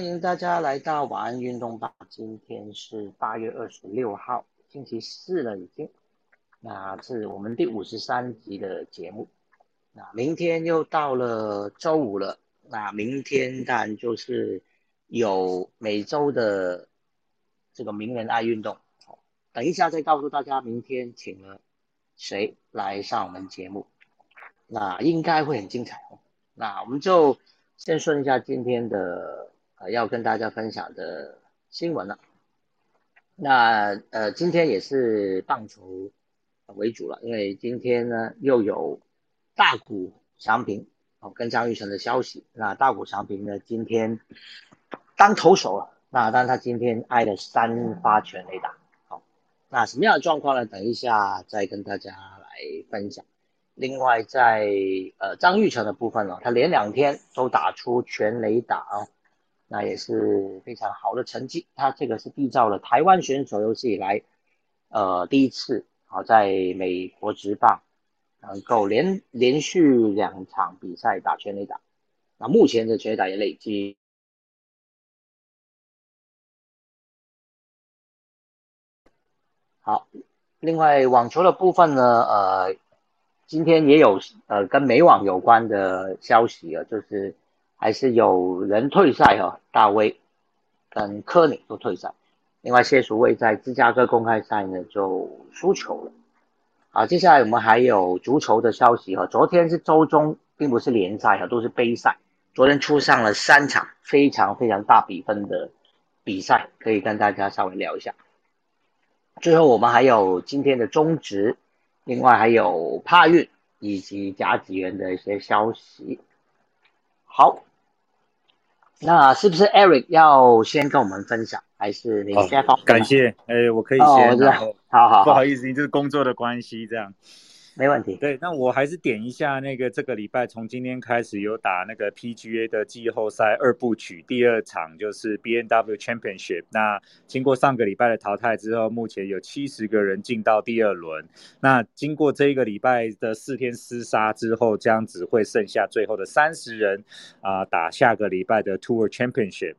欢迎大家来到晚安运动吧。今天是八月二十六号，星期四了已经。那是我们第五十三集的节目。那明天又到了周五了。那明天当然就是有每周的这个名人爱运动。等一下再告诉大家明天请了谁来上我们节目。那应该会很精彩哦。那我们就先说一下今天的。呃，要跟大家分享的新闻了。那呃，今天也是棒球为主了，因为今天呢又有大谷翔平哦跟张玉成的消息。那大谷翔平呢今天当投手了，那但他今天挨了三发全垒打。好，那什么样的状况呢？等一下再跟大家来分享。另外在呃张玉成的部分呢，他连两天都打出全垒打啊。那也是非常好的成绩，他这个是缔造了台湾选手有史以来，呃，第一次好在美国职棒能够连连续两场比赛打全垒打，那目前的全垒打也累积。好，另外网球的部分呢，呃，今天也有呃跟美网有关的消息啊，就是。还是有人退赛哈，大威跟科尼都退赛。另外谢淑薇在芝加哥公开赛呢就输球了。好，接下来我们还有足球的消息哈。昨天是周中，并不是联赛哈，都是杯赛。昨天出上了三场非常非常大比分的比赛，可以跟大家稍微聊一下。最后我们还有今天的中职，另外还有帕运以及甲级员的一些消息。好。那是不是 Eric 要先跟我们分享，还是你先放？感谢，哎，我可以先，好好，不好意思，你这是工作的关系，这样。没问题。对，那我还是点一下那个这个礼拜从今天开始有打那个 PGA 的季后赛二部曲，第二场就是 BNW Championship。那经过上个礼拜的淘汰之后，目前有七十个人进到第二轮。那经过这一个礼拜的四天厮杀之后，将只会剩下最后的三十人啊，打下个礼拜的 Tour Championship。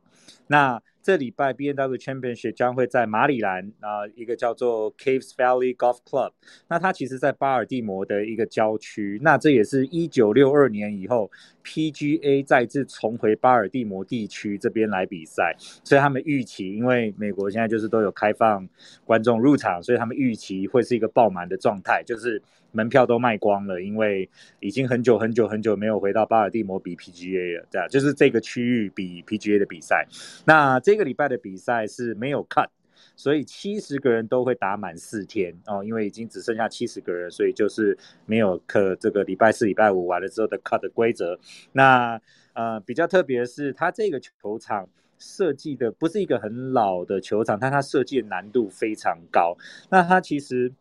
那这礼拜 B N W Championship 将会在马里兰啊，一个叫做 Caves Valley Golf Club。那它其实在巴尔的摩的一个郊区。那这也是一九六二年以后 P G A 再次重回巴尔的摩地区这边来比赛。所以他们预期，因为美国现在就是都有开放观众入场，所以他们预期会是一个爆满的状态，就是。门票都卖光了，因为已经很久很久很久没有回到巴尔的摩比 PGA 了，这样就是这个区域比 PGA 的比赛。那这个礼拜的比赛是没有 cut，所以七十个人都会打满四天哦，因为已经只剩下七十个人，所以就是没有可这个礼拜四、礼拜五完了之后的 cut 的规则。那呃比较特别的是，它这个球场设计的不是一个很老的球场，但它设计的难度非常高。那它其实。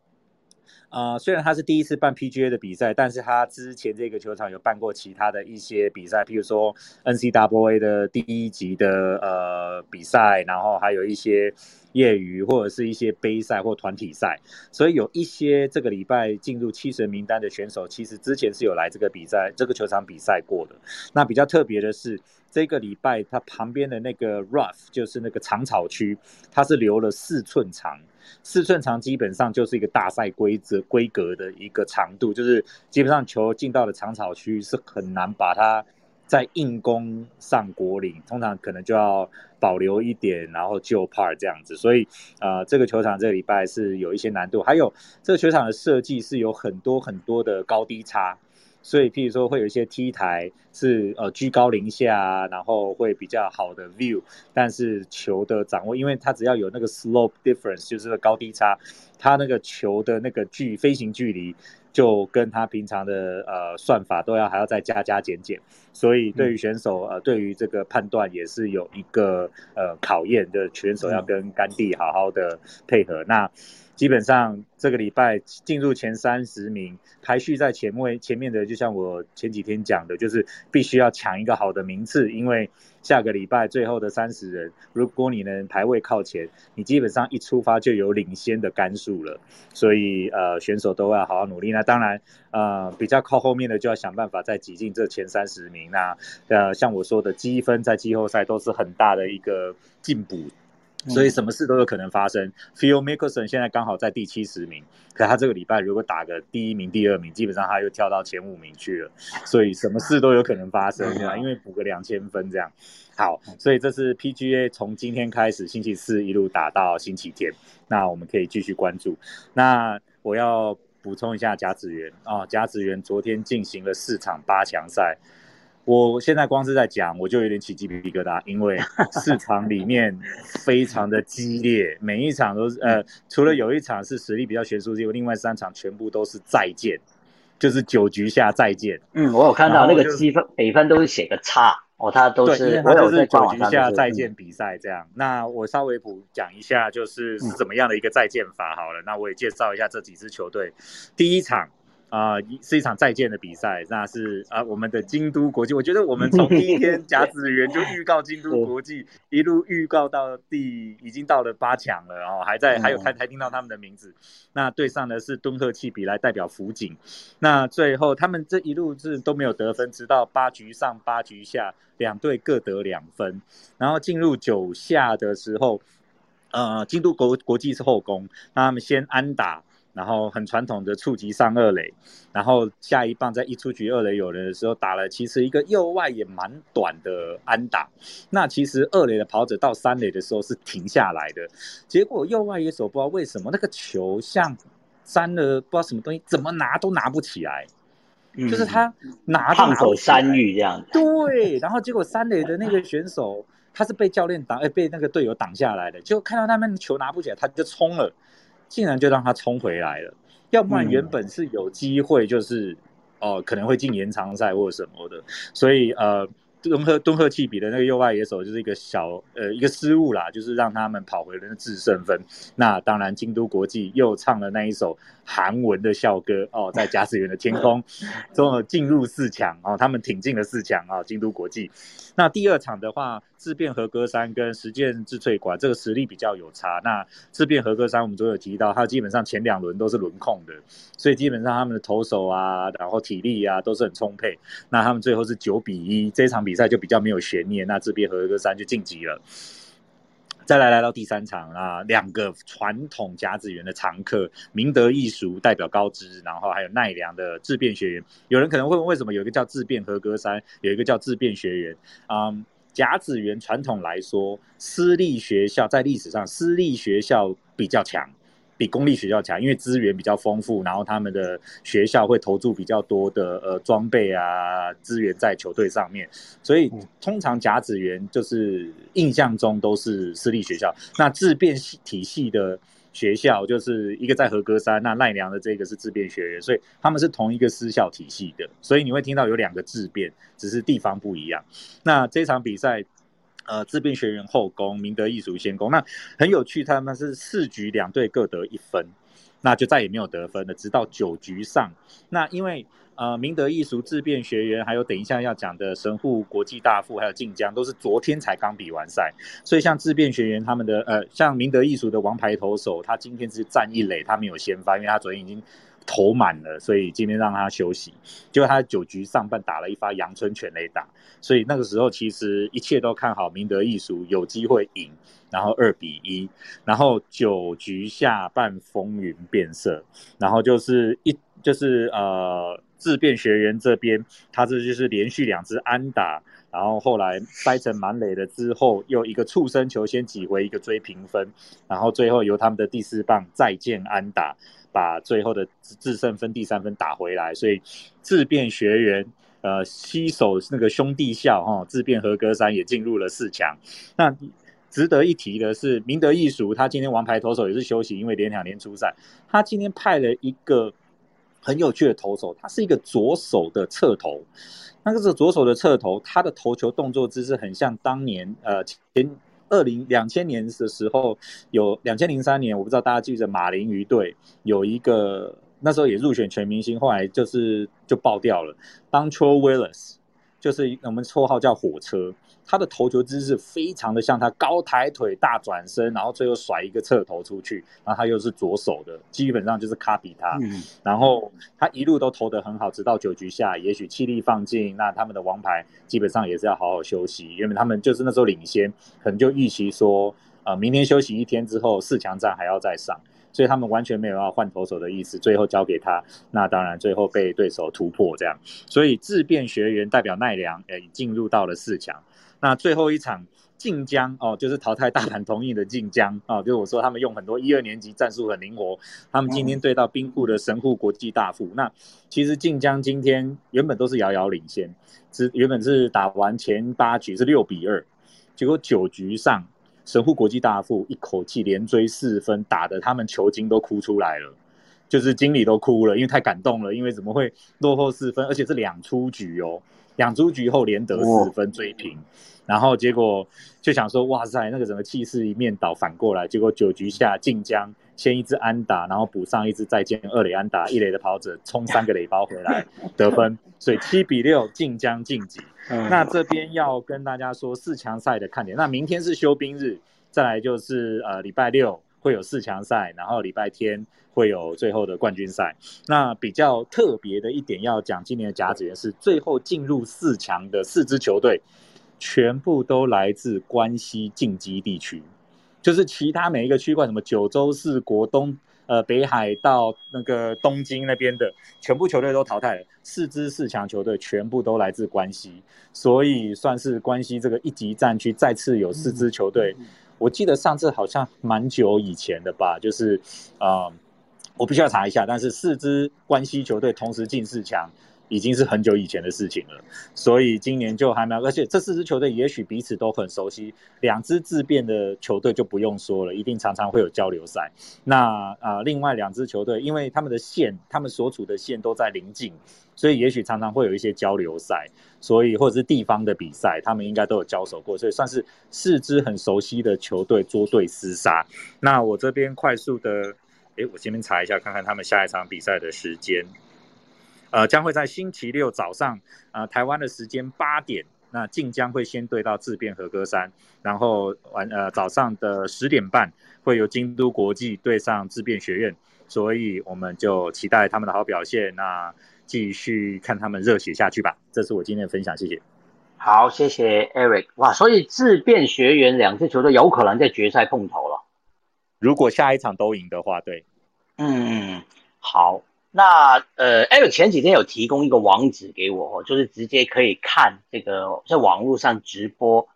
啊，虽然他是第一次办 PGA 的比赛，但是他之前这个球场有办过其他的一些比赛，譬如说 NCAA 的第一级的呃比赛，然后还有一些业余或者是一些杯赛或团体赛，所以有一些这个礼拜进入七神名单的选手，其实之前是有来这个比赛这个球场比赛过的。那比较特别的是，这个礼拜它旁边的那个 Rough 就是那个长草区，它是留了四寸长。四寸长基本上就是一个大赛规则规格的一个长度，就是基本上球进到了长草区是很难把它在硬攻上果岭，通常可能就要保留一点，然后就 par 这样子。所以啊，这个球场这个礼拜是有一些难度，还有这个球场的设计是有很多很多的高低差。所以，譬如说，会有一些 T 台是呃居高临下，然后会比较好的 view，但是球的掌握，因为它只要有那个 slope difference，就是高低差，它那个球的那个距飞行距离，就跟他平常的呃算法都要还要再加加减减，所以对于选手呃对于这个判断也是有一个呃考验的，选手要跟甘地好好的配合。那基本上这个礼拜进入前三十名，排序在前位前面的，就像我前几天讲的，就是必须要抢一个好的名次，因为下个礼拜最后的三十人，如果你能排位靠前，你基本上一出发就有领先的杆数了。所以呃，选手都要好好努力。那当然呃，比较靠后面的就要想办法再挤进这前三十名。那呃，像我说的积分在季后赛都是很大的一个进步。所以什么事都有可能发生。Phil Mickelson 现在刚好在第七十名，可他这个礼拜如果打个第一名、第二名，基本上他又跳到前五名去了。所以什么事都有可能发生，对吧？因为补个两千分这样。好，所以这是 PGA 从今天开始，星期四一路打到星期天，那我们可以继续关注。那我要补充一下甲子园啊，甲子园昨天进行了四场八强赛。我现在光是在讲，我就有点起鸡皮疙瘩，因为 市场里面非常的激烈，每一场都是呃，除了有一场是实力比较悬殊之外，另外三场全部都是再见，就是九局下再见。嗯，我有看到那个积分北分都是写个差哦，他都是他就是九局下再见比赛这样。那我稍微补讲一下，就是是怎么样的一个再见法好了。那我也介绍一下这几支球队，第一场。啊，是一场再见的比赛，那是啊，我们的京都国际。我觉得我们从第一天 甲子园就预告京都国际，一路预告到第已经到了八强了，然后还在还有还还听到他们的名字。那对上的是敦贺气比来代表福井。那最后他们这一路是都没有得分，直到八局上八局下，两队各得两分。然后进入九下的时候，呃，京都国国际是后攻，那他们先安打。然后很传统的触及上二垒，然后下一棒在一出局二垒有人的时候打了，其实一个右外也蛮短的安打。那其实二垒的跑者到三垒的时候是停下来的，结果右外野手不知道为什么那个球像粘了不知道什么东西，怎么拿都拿不起来，就是他拿烫手山芋这样。对，然后结果三垒的那个选手他是被教练挡，哎，被那个队友挡下来的，就看到他们球拿不起来，他就冲了。竟然就让他冲回来了，要不然原本是有机会，就是哦可能会进延长赛或者什么的，所以呃。敦贺敦贺气比的那个右外野手就是一个小呃一个失误啦，就是让他们跑回了那制胜分。那当然，京都国际又唱了那一首韩文的校歌哦，在驾驶员的天空，终进入四强哦，他们挺进了四强啊，京都国际。那第二场的话，自变和歌山跟实践智萃馆这个实力比较有差。那自变和歌山我们都有提到，它基本上前两轮都是轮控的，所以基本上他们的投手啊，然后体力啊都是很充沛。那他们最后是九比一这场比。赛就比较没有悬念，那这边和歌山就晋级了。再来来到第三场啊，两个传统甲子园的常客，明德艺术代表高知，然后还有奈良的自变学员。有人可能会问，为什么有一个叫自变合格山，有一个叫自变学员？啊，甲子园传统来说，私立学校在历史上，私立学校比较强。比公立学校强，因为资源比较丰富，然后他们的学校会投注比较多的呃装备啊资源在球队上面，所以通常甲子园就是印象中都是私立学校。那自变体系的学校就是一个在和歌山，那奈良的这个是自变学院，所以他们是同一个私校体系的，所以你会听到有两个自变，只是地方不一样。那这场比赛。呃，自变学员后攻，明德艺术先攻。那很有趣，他们是四局两队各得一分，那就再也没有得分了，直到九局上。那因为呃，明德艺术自变学员，还有等一下要讲的神户国际大富，还有晋江，都是昨天才刚比完赛。所以像自变学员他们的呃，像明德艺术的王牌投手，他今天是战一垒，他没有先发，因为他昨天已经。投满了，所以今天让他休息。结果他九局上半打了一发阳春全垒打，所以那个时候其实一切都看好明德艺术有机会赢，然后二比一，然后九局下半风云变色，然后就是一就是呃自变学员这边，他这就是连续两支安打，然后后来掰成满垒了之后，又一个触身球先挤回一个追平分，然后最后由他们的第四棒再见安打。把最后的制胜分第三分打回来，所以自变学员呃西手那个兄弟校哈自变合格三也进入了四强。那值得一提的是，明德艺术他今天王牌投手也是休息，因为连两年出赛。他今天派了一个很有趣的投手，他是一个左手的侧投。那个是左手的侧投，他的投球动作姿势很像当年呃前。二零两千年的时候，有两千零三年，我不知道大家记得马林鱼队有一个那时候也入选全明星，后来就是就爆掉了。当 t r o Willis 就是我们绰号叫火车。他的投球姿势非常的像他高抬腿大转身，然后最后甩一个侧投出去，然后他又是左手的，基本上就是卡比他。嗯然后他一路都投得很好，直到九局下，也许气力放尽，那他们的王牌基本上也是要好好休息，因为他们就是那时候领先，可能就预期说，呃，明天休息一天之后四强战还要再上，所以他们完全没有要换投手的意思，最后交给他，那当然最后被对手突破这样，所以自变学员代表奈良，诶，进入到了四强。那最后一场晋江哦，就是淘汰大阪同意的晋江啊，就是我说他们用很多一二年级战术很灵活，他们今天对到兵库的神户国际大富。那其实晋江今天原本都是遥遥领先，只原本是打完前八局是六比二，结果九局上神户国际大富一口气连追四分，打得他们球精都哭出来了，就是经理都哭了，因为太感动了，因为怎么会落后四分，而且是两出局哦。两出局后连得四分追平，然后结果就想说哇塞，那个整个气势一面倒反过来，结果九局下晋江先一支安打，然后补上一支再见二垒安打，一垒的跑者冲三个垒包回来 得分，所以七比六晋江晋级。那这边要跟大家说四强赛的看点，那明天是休兵日，再来就是呃礼拜六。会有四强赛，然后礼拜天会有最后的冠军赛。那比较特别的一点要讲，今年的甲子园是最后进入四强的四支球队，全部都来自关西近畿地区，就是其他每一个区块，什么九州四国、东呃北海到那个东京那边的，全部球队都淘汰了。四支四强球队全部都来自关西，所以算是关西这个一级战区再次有四支球队。我记得上次好像蛮久以前的吧，就是，啊，我必须要查一下。但是四支关西球队同时进四强，已经是很久以前的事情了。所以今年就还蛮，而且这四支球队也许彼此都很熟悉。两支自变的球队就不用说了，一定常常会有交流赛。那啊，另外两支球队，因为他们的线，他们所处的线都在临近。所以也许常常会有一些交流赛，所以或者是地方的比赛，他们应该都有交手过，所以算是四支很熟悉的球队捉对厮杀。那我这边快速的，诶，我这边查一下，看看他们下一场比赛的时间。呃，将会在星期六早上，呃，台湾的时间八点，那晋江会先对到自变和歌山，然后晚呃早上的十点半会由京都国际对上自变学院，所以我们就期待他们的好表现。那继续看他们热血下去吧，这是我今天的分享，谢谢。好，谢谢 Eric。哇，所以自变学员两支球队有可能在决赛碰头了。如果下一场都赢的话，对。嗯，好。那呃，Eric 前几天有提供一个网址给我，就是直接可以看这个在网络上直播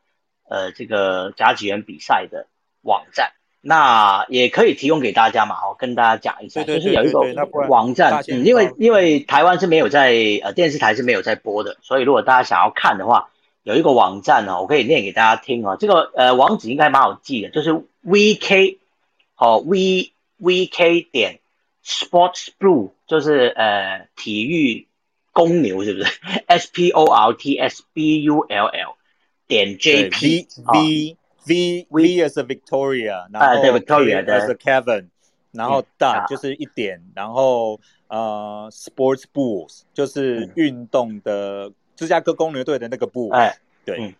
呃这个甲级员比赛的网站。那也可以提供给大家嘛，我跟大家讲一下，就是有一个网站，嗯，因为因为台湾是没有在呃电视台是没有在播的，所以如果大家想要看的话，有一个网站呢，我可以念给大家听哦。这个呃网址应该蛮好记的，就是 vk 好 v vk 点 sports blue，就是呃体育公牛是不是？S p o r t s b u l l 点 j p v V V as a Victoria，然后 Victoria as a Kevin，然后 dot 就是一点，然后呃 Sports Bulls 就是运动的芝加哥公牛队的那个部，哎，对，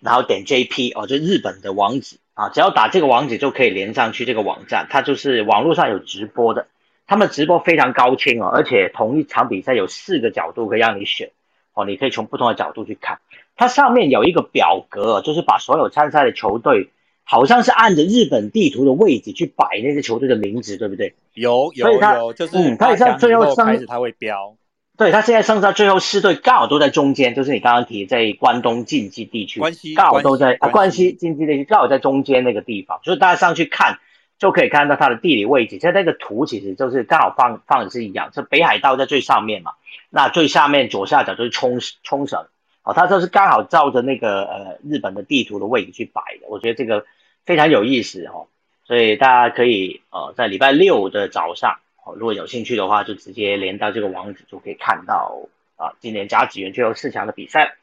然后点 JP 哦，就日本的网址啊，只要打这个网址就可以连上去这个网站，它就是网络上有直播的，他们直播非常高清哦，而且同一场比赛有四个角度可以让你选哦，你可以从不同的角度去看。它上面有一个表格，就是把所有参赛的球队，好像是按着日本地图的位置去摆那些球队的名字，对不对？有有有，就是嗯，它也在最后开始它会标。对，它现在剩下最后四队刚好都在中间，就是你刚刚提在关东竞技地区，关西刚好都在啊关西竞技地区刚好在中间那个地方，所以大家上去看就可以看到它的地理位置。在那个图其实就是刚好放放的是一样，这北海道在最上面嘛，那最下面左下角就是冲冲绳。哦，它这是刚好照着那个呃日本的地图的位置去摆的，我觉得这个非常有意思哦，所以大家可以呃在礼拜六的早上，哦如果有兴趣的话，就直接连到这个网址就可以看到啊今年甲子园最后四强的比赛。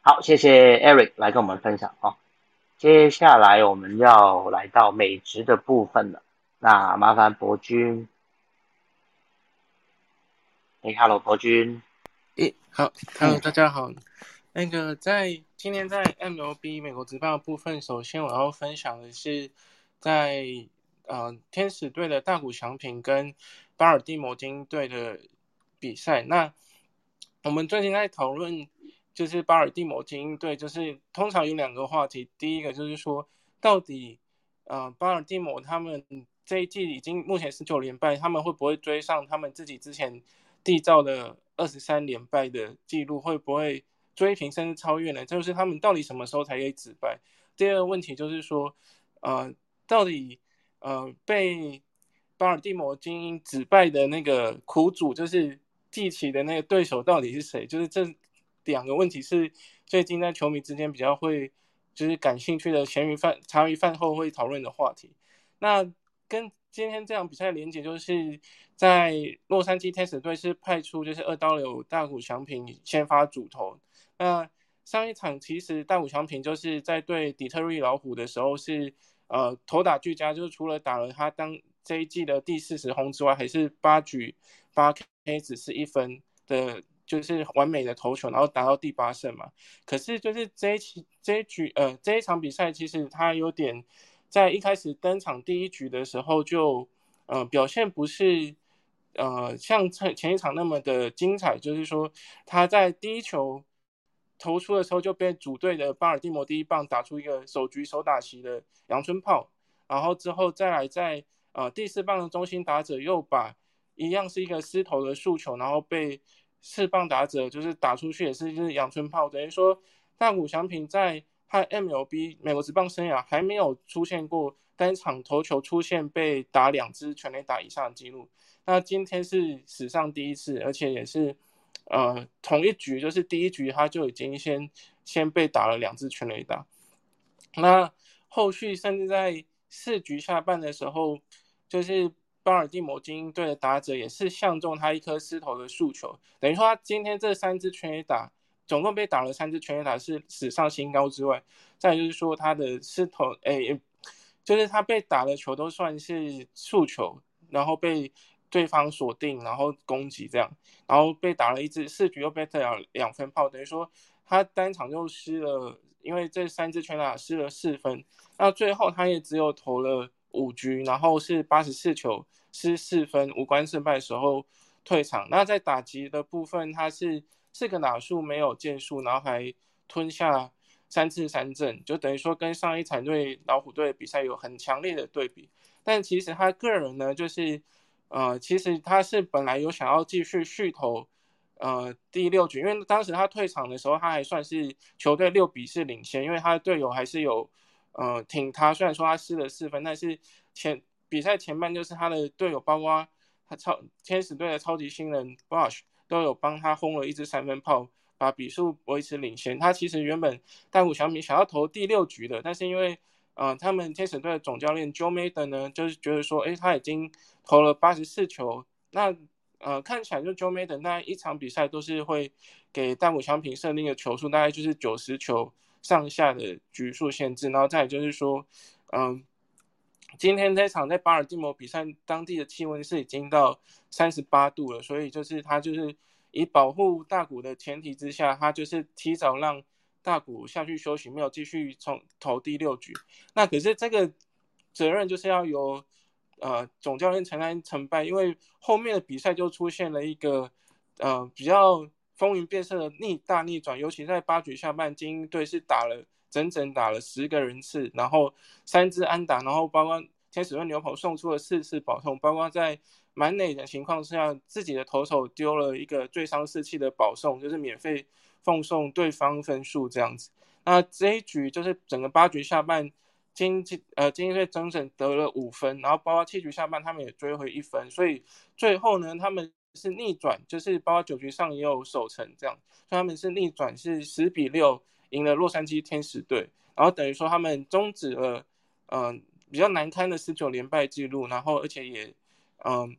好，谢谢 Eric 来跟我们分享啊。接下来我们要来到美职的部分了，那麻烦博君。哎，Hello，博君。诶，好，Hello，大家好。那个在今天在 MLB 美国职棒部分，首先我要分享的是在呃天使队的大谷翔平跟巴尔的摩金队的比赛。那我们最近在讨论。就是巴尔的摩精英队，就是通常有两个话题。第一个就是说，到底，呃，巴尔的摩他们这一季已经目前十九连败，他们会不会追上他们自己之前缔造的二十三连败的记录？会不会追平甚至超越呢？就是他们到底什么时候才可以止败？第二个问题就是说，呃，到底，呃，被巴尔的摩精英止败的那个苦主，就是季奇的那个对手到底是谁？就是这。两个问题是最近在球迷之间比较会就是感兴趣的咸鱼饭茶余饭后会讨论的话题。那跟今天这场比赛的连结，就是在洛杉矶天使队是派出就是二刀流大谷翔平先发主投。那上一场其实大谷翔平就是在对底特律老虎的时候是呃投打俱佳，就是除了打了他当这一季的第四十轰之外，还是八局八 K 只是一分的。就是完美的投球，然后达到第八胜嘛。可是就是这一期这一局呃这一场比赛，其实他有点在一开始登场第一局的时候就呃表现不是呃像前前一场那么的精彩。就是说他在第一球投出的时候就被主队的巴尔的摩第一棒打出一个首局首打席的阳春炮，然后之后再来在呃第四棒的中心打者又把一样是一个失投的速球，然后被。四棒打者就是打出去也是就是阳春炮，等于说大谷翔平在他 MLB 美国职棒生涯还没有出现过单场投球出现被打两支全垒打以上的记录。那今天是史上第一次，而且也是呃同一局就是第一局他就已经先先被打了两支全垒打。那后续甚至在四局下半的时候，就是。巴尔的摩精英队的打者也是相中他一颗失投的速球，等于说他今天这三支全垒打，总共被打了三支全垒打是史上新高之外，再就是说他的失投，哎，就是他被打的球都算是速球，然后被对方锁定，然后攻击这样，然后被打了一支四局又被打了两分炮，等于说他单场就失了，因为这三支全打失了四分，那最后他也只有投了。五局，然后是八十四球失四分，无关胜败时候退场。那在打击的部分，他是四个打数没有建树，然后还吞下三次三振，就等于说跟上一场对老虎队的比赛有很强烈的对比。但其实他个人呢，就是呃，其实他是本来有想要继续续投呃第六局，因为当时他退场的时候，他还算是球队六比四领先，因为他的队友还是有。呃，挺他，虽然说他失了四分，但是前比赛前半就是他的队友，包括他超天使队的超级新人 Bush 都有帮他轰了一支三分炮，把比数维持领先。他其实原本大谷小米想要投第六局的，但是因为呃他们天使队的总教练 Joe Maden 呢，就是觉得说，哎，他已经投了八十四球，那呃看起来就 Joe Maden 那一场比赛都是会给大谷翔平设定的球数，大概就是九十球。上下的局数限制，然后再就是说，嗯，今天这场在巴尔的摩比赛，当地的气温是已经到三十八度了，所以就是他就是以保护大谷的前提之下，他就是提早让大谷下去休息，没有继续从投第六局。那可是这个责任就是要由呃总教练承担成败，因为后面的比赛就出现了一个呃比较。风云变色的逆大逆转，尤其在八局下半，精英队是打了整整打了十个人次，然后三支安打，然后包括天使队牛棚送出了四次保送，包括在满垒的情况下，自己的投手丢了一个最伤士气的保送，就是免费奉送对方分数这样子。那这一局就是整个八局下半，精呃精英队整整得了五分，然后包括七局下半他们也追回一分，所以最后呢他们。是逆转，就是包括九局上也有守成这样，所以他们是逆转，是十比六赢了洛杉矶天使队，然后等于说他们终止了嗯比较难堪的十九连败记录，然后而且也嗯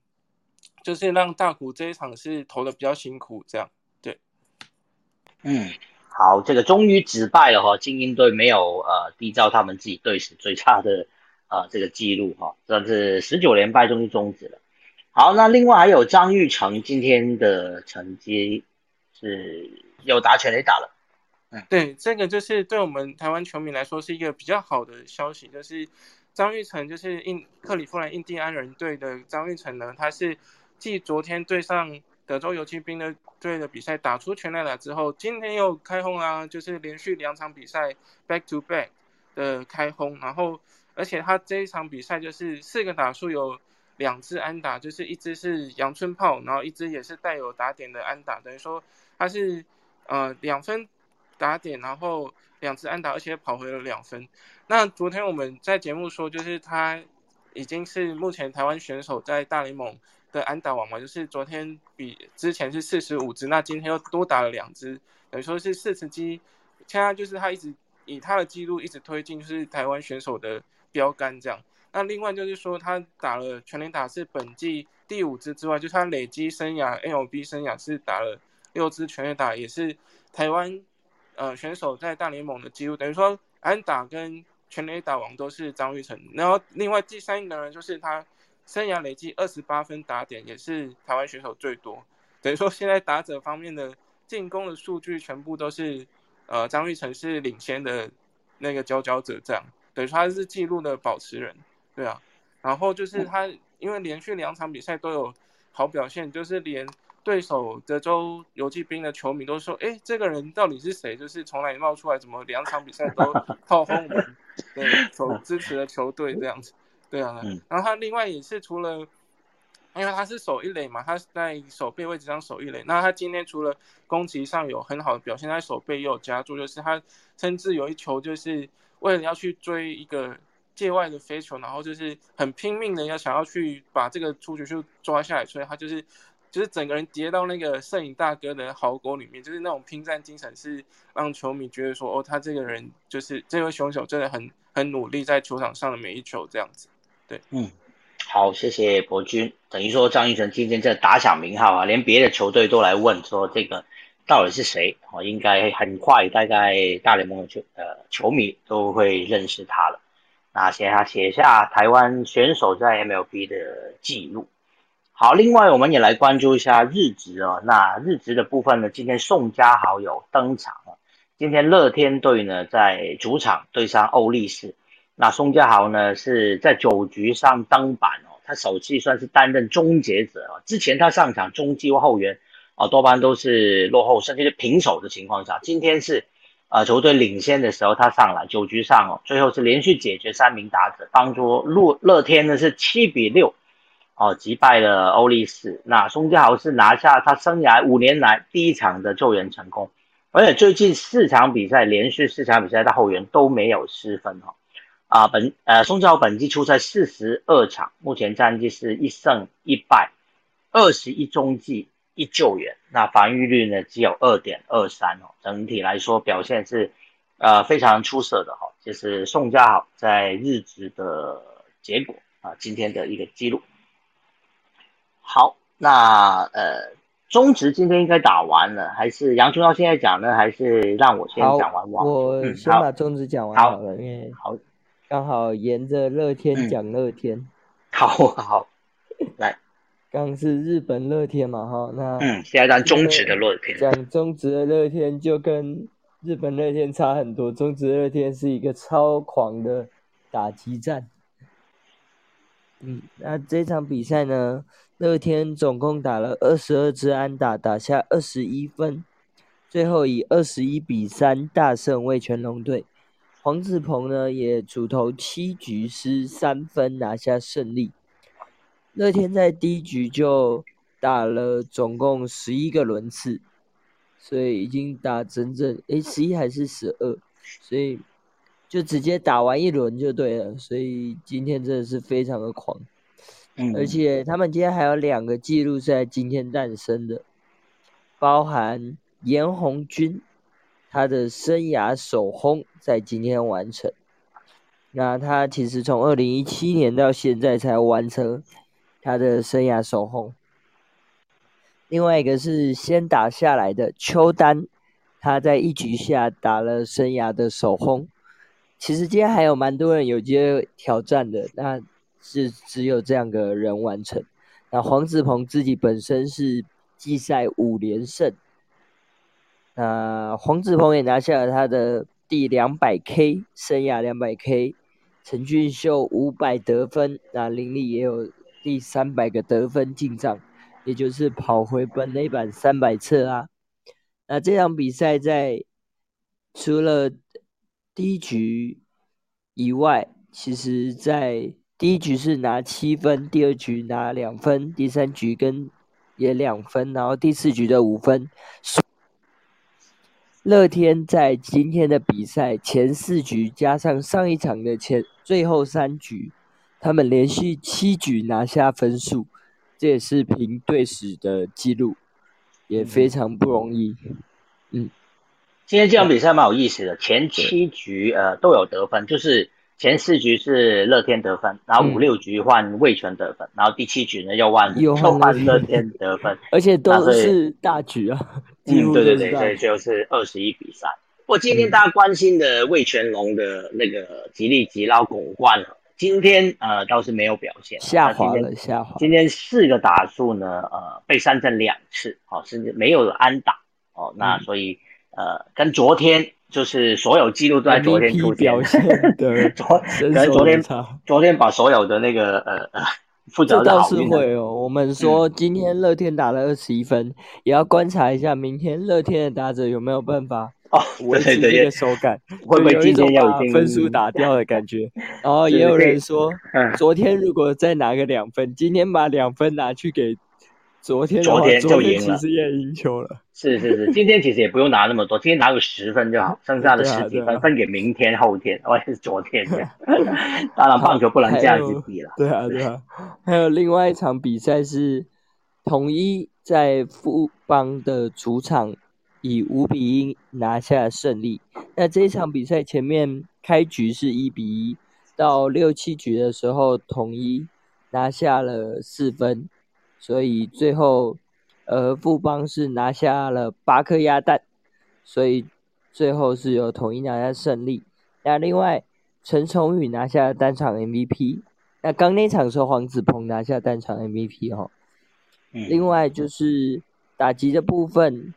就是让大谷这一场是投的比较辛苦这样，对，嗯，好，这个终于止败了哈，精英队没有呃缔造他们自己队史最差的呃这个记录哈，这是十九连败终于终止了。好，那另外还有张玉成今天的成绩是有打全垒打了。对，这个就是对我们台湾球迷来说是一个比较好的消息，就是张玉成，就是印克里夫兰印第安人队的张玉成呢，他是继昨天对上德州游骑兵的队的比赛打出全垒打之后，今天又开轰啦，就是连续两场比赛 back to back 的开轰，然后而且他这一场比赛就是四个打数有两支安打，就是一支是阳春炮，然后一支也是带有打点的安打，等于说他是呃两分。打点，然后两次安打，而且跑回了两分。那昨天我们在节目说，就是他已经是目前台湾选手在大联盟的安打王嘛，就是昨天比之前是四十五支，那今天又多打了两支，等于说是四十支。现在就是他一直以他的记录一直推进，就是台湾选手的标杆这样。那另外就是说，他打了全垒打是本季第五支之外，就是他累积生涯 L B 生涯是打了六支全垒打，也是台湾。呃，选手在大联盟的记录等于说安打跟全垒打王都是张玉成，然后另外第三个人就是他生涯累计二十八分打点，也是台湾选手最多。等于说现在打者方面的进攻的数据全部都是呃张玉成是领先的那个佼佼者，这样等于说他是记录的保持人，对啊。然后就是他因为连续两场比赛都有好表现，就是连。对手德州游击兵的球迷都说：“哎，这个人到底是谁？就是从哪里冒出来？怎么两场比赛都炮轰我们的球支持的球队这样子？对啊，然后他另外也是除了，因为他是守一垒嘛，他在守备位置上守一垒。那他今天除了攻击上有很好的表现，在守备也有加注，就是他甚至有一球就是为了要去追一个界外的飞球，然后就是很拼命的要想要去把这个出局数抓下来，所以他就是。”就是整个人跌到那个摄影大哥的壕沟里面，就是那种拼战精神，是让球迷觉得说，哦，他这个人就是这位选手，真的很很努力在球场上的每一球这样子。对，嗯，好，谢谢博君。等于说张玉成今天这打响名号啊，连别的球队都来问说这个到底是谁？哦，应该很快，大概大联盟的球呃球迷都会认识他了。那写下写下台湾选手在 MLB 的记录。好，另外我们也来关注一下日职哦。那日职的部分呢，今天宋家豪有登场了。今天乐天队呢在主场对上欧力士，那宋家豪呢是在九局上登板哦，他首次算是担任终结者哦。之前他上场中继或后援哦，多半都是落后甚至是平手的情况下，今天是呃球队领先的时候他上来九局上哦，最后是连续解决三名打者，帮助乐乐天呢是七比六。哦，击败了欧力士。那宋家豪是拿下他生涯五年来第一场的救援成功，而且最近四场比赛连续四场比赛的后援都没有失分哈。啊，本呃宋家豪本季出赛四十二场，目前战绩是一胜一败，二十一中继一救援，那防御率呢只有二点二三哦。整体来说表现是呃非常出色的哈。就是宋家豪在日职的结果啊，今天的一个记录。好，那呃，中职今天应该打完了，还是杨春耀现在讲呢？还是让我先讲完？我先把中职讲完好了，因为好，刚好沿着乐天讲乐天。好好，来，刚是日本乐天嘛，哈，那嗯，现在讲中职的乐天，讲中职的乐天就跟日本乐天差很多，中职乐天是一个超狂的打击战。嗯，那这场比赛呢？乐天总共打了二十二支安打，打下二十一分，最后以二十一比三大胜魏全龙队。黄子鹏呢也主投七局失三分，拿下胜利。乐天在第一局就打了总共十一个轮次，所以已经打整整诶十一还是十二，所以就直接打完一轮就对了。所以今天真的是非常的狂。而且他们今天还有两个记录是在今天诞生的，包含严红军，他的生涯首轰在今天完成。那他其实从二零一七年到现在才完成他的生涯首轰。另外一个是先打下来的邱丹，他在一局下打了生涯的首轰。其实今天还有蛮多人有机会挑战的，那是只有这样的人完成。那黄子鹏自己本身是季赛五连胜，那黄子鹏也拿下了他的第两百 K 生涯两百 K。陈俊秀五百得分，那林立也有第三百个得分进账，也就是跑回本垒板三百次啊。那这场比赛在除了第一局以外，其实在第一局是拿七分，第二局拿两分，第三局跟也两分，然后第四局的五分。乐天在今天的比赛前四局加上上一场的前最后三局，他们连续七局拿下分数，这也是平队史的记录，也非常不容易。嗯，今天这场比赛蛮有意思的，前七局呃都有得分，就是前四局是乐天得分，然后五六局换魏权得分，然后第七局呢又换又换乐天得分，而且都是大局啊。嗯，对对对，所以就是二十一比三。不过今天大家关心的魏全龙的那个吉利吉捞拱冠，今天呃倒是没有表现，下滑了，下滑。今天四个打数呢，呃被三振两次，哦，甚至没有安打，哦，那所以呃跟昨天就是所有记录都在昨天出现，对，昨可能昨天昨天把所有的那个呃呃。这倒是会哦。我们说今天乐天打了二十一分，也要观察一下明天乐天的打者有没有办法哦维持这个手感，会不会今天要分数打掉的感觉？然后也有人说，昨天如果再拿个两分，今天把两分拿去给。昨天昨天就赢了，其实也赢球了。是是是，今天其实也不用拿那么多，今天拿个十分就好，剩下的十几分分给明天、后天，或者是昨天。当然，棒球不能这样子比了。对啊，对啊。还有另外一场比赛是统一在富邦的主场以五比一拿下胜利。那这一场比赛前面开局是一比一，到六七局的时候，统一拿下了四分。所以最后，呃，富邦是拿下了八颗鸭蛋，所以最后是由统一拿下胜利。那另外，陈崇宇拿下单场 MVP。那刚那场是黄子鹏拿下单场 MVP 哦。另外就是打击的部分，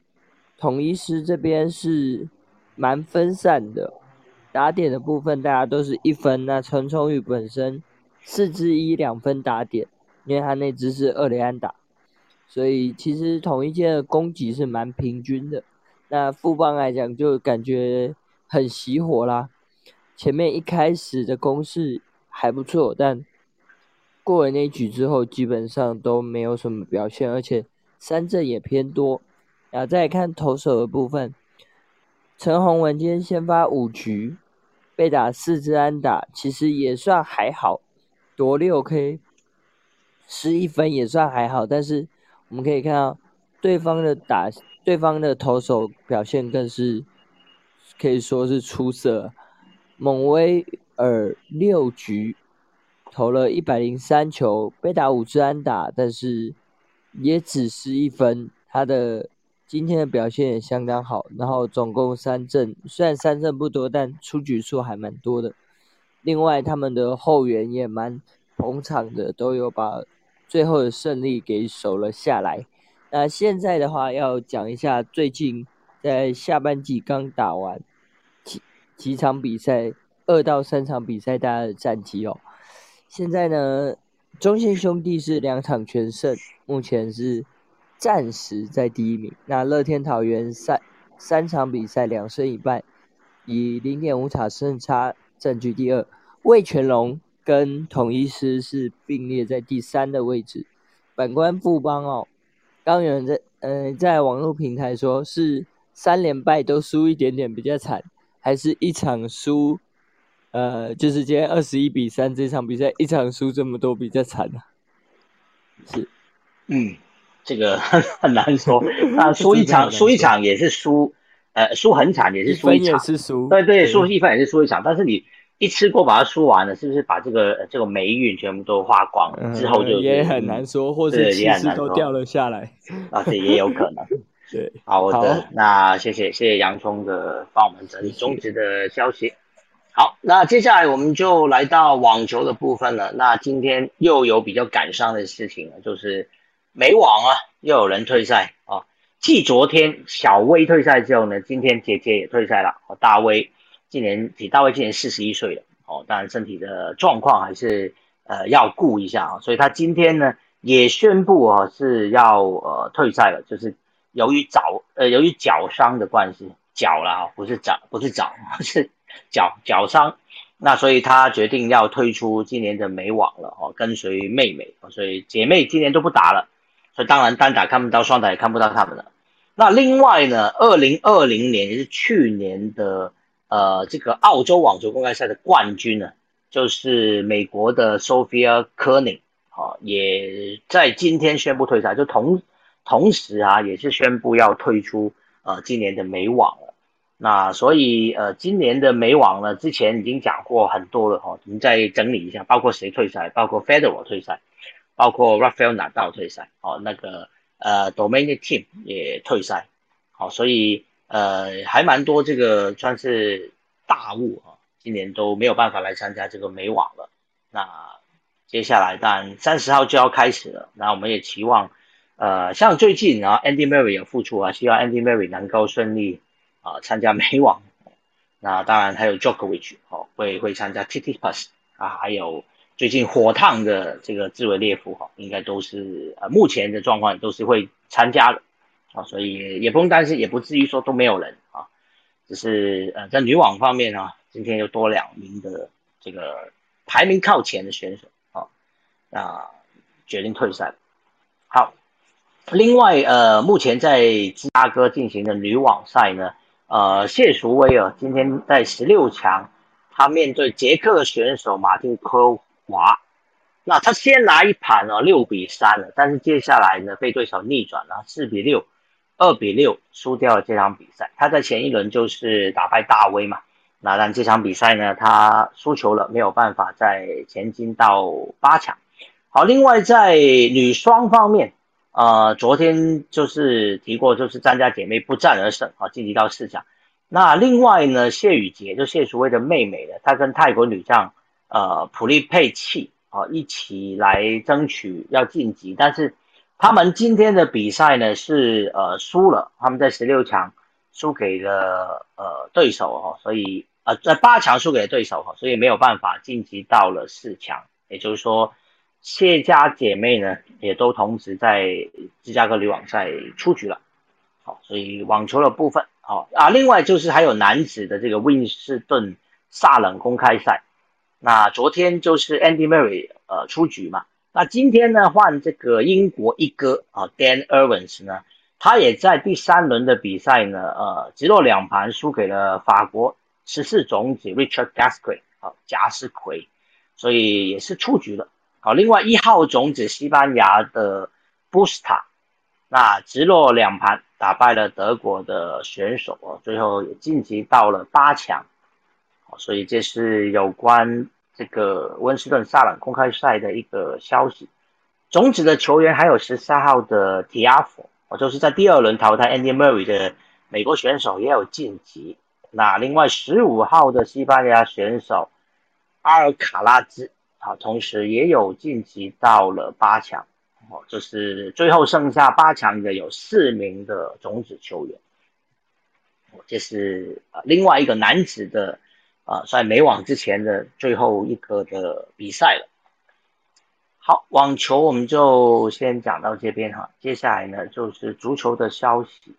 统一师这边是蛮分散的。打点的部分大家都是一分。那陈崇宇本身四支一两分打点。因为他那只是二雷安打，所以其实统一届的攻击是蛮平均的。那副帮来讲就感觉很熄火啦。前面一开始的攻势还不错，但过了那一局之后，基本上都没有什么表现，而且三振也偏多。然后再看投手的部分，陈宏文今天先发五局，被打四支安打，其实也算还好，夺六 K。失一分也算还好，但是我们可以看到对方的打，对方的投手表现更是可以说是出色。蒙威尔六局投了一百零三球，被打五支安打，但是也只失一分。他的今天的表现也相当好，然后总共三阵，虽然三阵不多，但出局数还蛮多的。另外，他们的后援也蛮捧场的，都有把。最后的胜利给守了下来。那现在的话，要讲一下最近在下半季刚打完几几场比赛，二到三场比赛大家的战绩哦。现在呢，中信兄弟是两场全胜，目前是暂时在第一名。那乐天桃园三三场比赛两胜一败，以零点五场胜差占据第二。魏全龙。跟统一师是并列在第三的位置。反观富邦哦，刚有人在嗯在网络平台说是三连败都输一点点比较惨，还是一场输，呃，就是今天二十一比三这场比赛一场输这么多比较惨呢？是，嗯，这个很 很难说。那输一场输一场也是输，呃，输很惨也是输一场，是输，对对，输一分也是输一场，但是你。一吃过把它输完了，是不是把这个这个霉运全部都花光了之后就也很难说，或者其实都掉了下来啊，这也有可能。对，好的，那谢谢谢谢洋葱的帮我们整理中职的消息。好，那接下来我们就来到网球的部分了。那今天又有比较感伤的事情了，就是美网啊，又有人退赛啊。继昨天小威退赛之后呢，今天姐姐也退赛了。大威今年比大威今年四十一岁了。哦，当然身体的状况还是呃要顾一下啊。所以他今天呢也宣布啊是要呃退赛了，就是由于脚呃由于脚伤的关系，脚了啊，不是脚不是脚 是脚脚伤。那所以他决定要退出今年的美网了哦，跟随妹妹。所以姐妹今年都不打了。所以当然单打看不到，双打也看不到他们了。那另外呢，二零二零年也是去年的呃这个澳洲网球公开赛的冠军呢，就是美国的 Sophia Kearney 啊，也在今天宣布退赛，就同同时啊也是宣布要退出呃今年的美网了。那所以呃今年的美网呢，之前已经讲过很多了哈，我们再整理一下，包括谁退赛，包括 Federer 退赛。包括 Rafael Nadal 退赛，哦，那个呃 Dominic Team 也退赛，好，所以呃还蛮多这个算是大物啊，今年都没有办法来参加这个美网了。那接下来当然三十号就要开始了，那我们也期望呃像最近啊 Andy Murray 也复出啊，希望 Andy Murray 能够顺利啊参加美网。那当然还有 Jokovic 哦会会参加 TT Plus 啊，还有。最近火烫的这个兹维列夫哈，应该都是呃目前的状况都是会参加的啊，所以也不用担心，也不至于说都没有人啊，只是呃在女网方面啊，今天又多两名的这个排名靠前的选手啊，那决定退赛。好，另外呃目前在芝加哥进行的女网赛呢，呃谢淑薇啊今天在十六强，她面对捷克选手马丁科。华，那他先拿一盘哦，六比三了，但是接下来呢被对手逆转了，四比六，二比六输掉了这场比赛。他在前一轮就是打败大威嘛，那但这场比赛呢他输球了，没有办法再前进到八强。好，另外在女双方面，呃，昨天就是提过，就是张家姐妹不战而胜啊，晋级到四强。那另外呢，谢雨洁就谢淑薇的妹妹呢，她跟泰国女将。呃，普利佩契啊，一起来争取要晋级，但是他们今天的比赛呢是呃输了，他们在十六强输给了呃对手哈，所以呃在八强输给了对手哈，所以没有办法晋级到了四强，也就是说谢家姐妹呢也都同时在芝加哥女网赛出局了，好，所以网球的部分好啊，另外就是还有男子的这个温斯顿萨冷公开赛。那昨天就是 Andy Murray 呃出局嘛，那今天呢换这个英国一哥啊 Dan Evans 呢，他也在第三轮的比赛呢呃直落两盘输给了法国十四种子 Richard Gasquet 啊加斯奎，所以也是出局了。好，另外一号种子西班牙的 Busta，那直落两盘打败了德国的选手哦，最后也晋级到了八强。所以这是有关这个温斯顿萨朗公开赛的一个消息。种子的球员还有十三号的提亚佛，哦，就是在第二轮淘汰 Andy Murray 的美国选手也有晋级。那另外十五号的西班牙选手阿尔卡拉兹，啊，同时也有晋级到了八强。哦，就是最后剩下八强的有四名的种子球员。这是呃另外一个男子的。啊，在美网之前的最后一个的比赛了。好，网球我们就先讲到这边哈。接下来呢，就是足球的消息。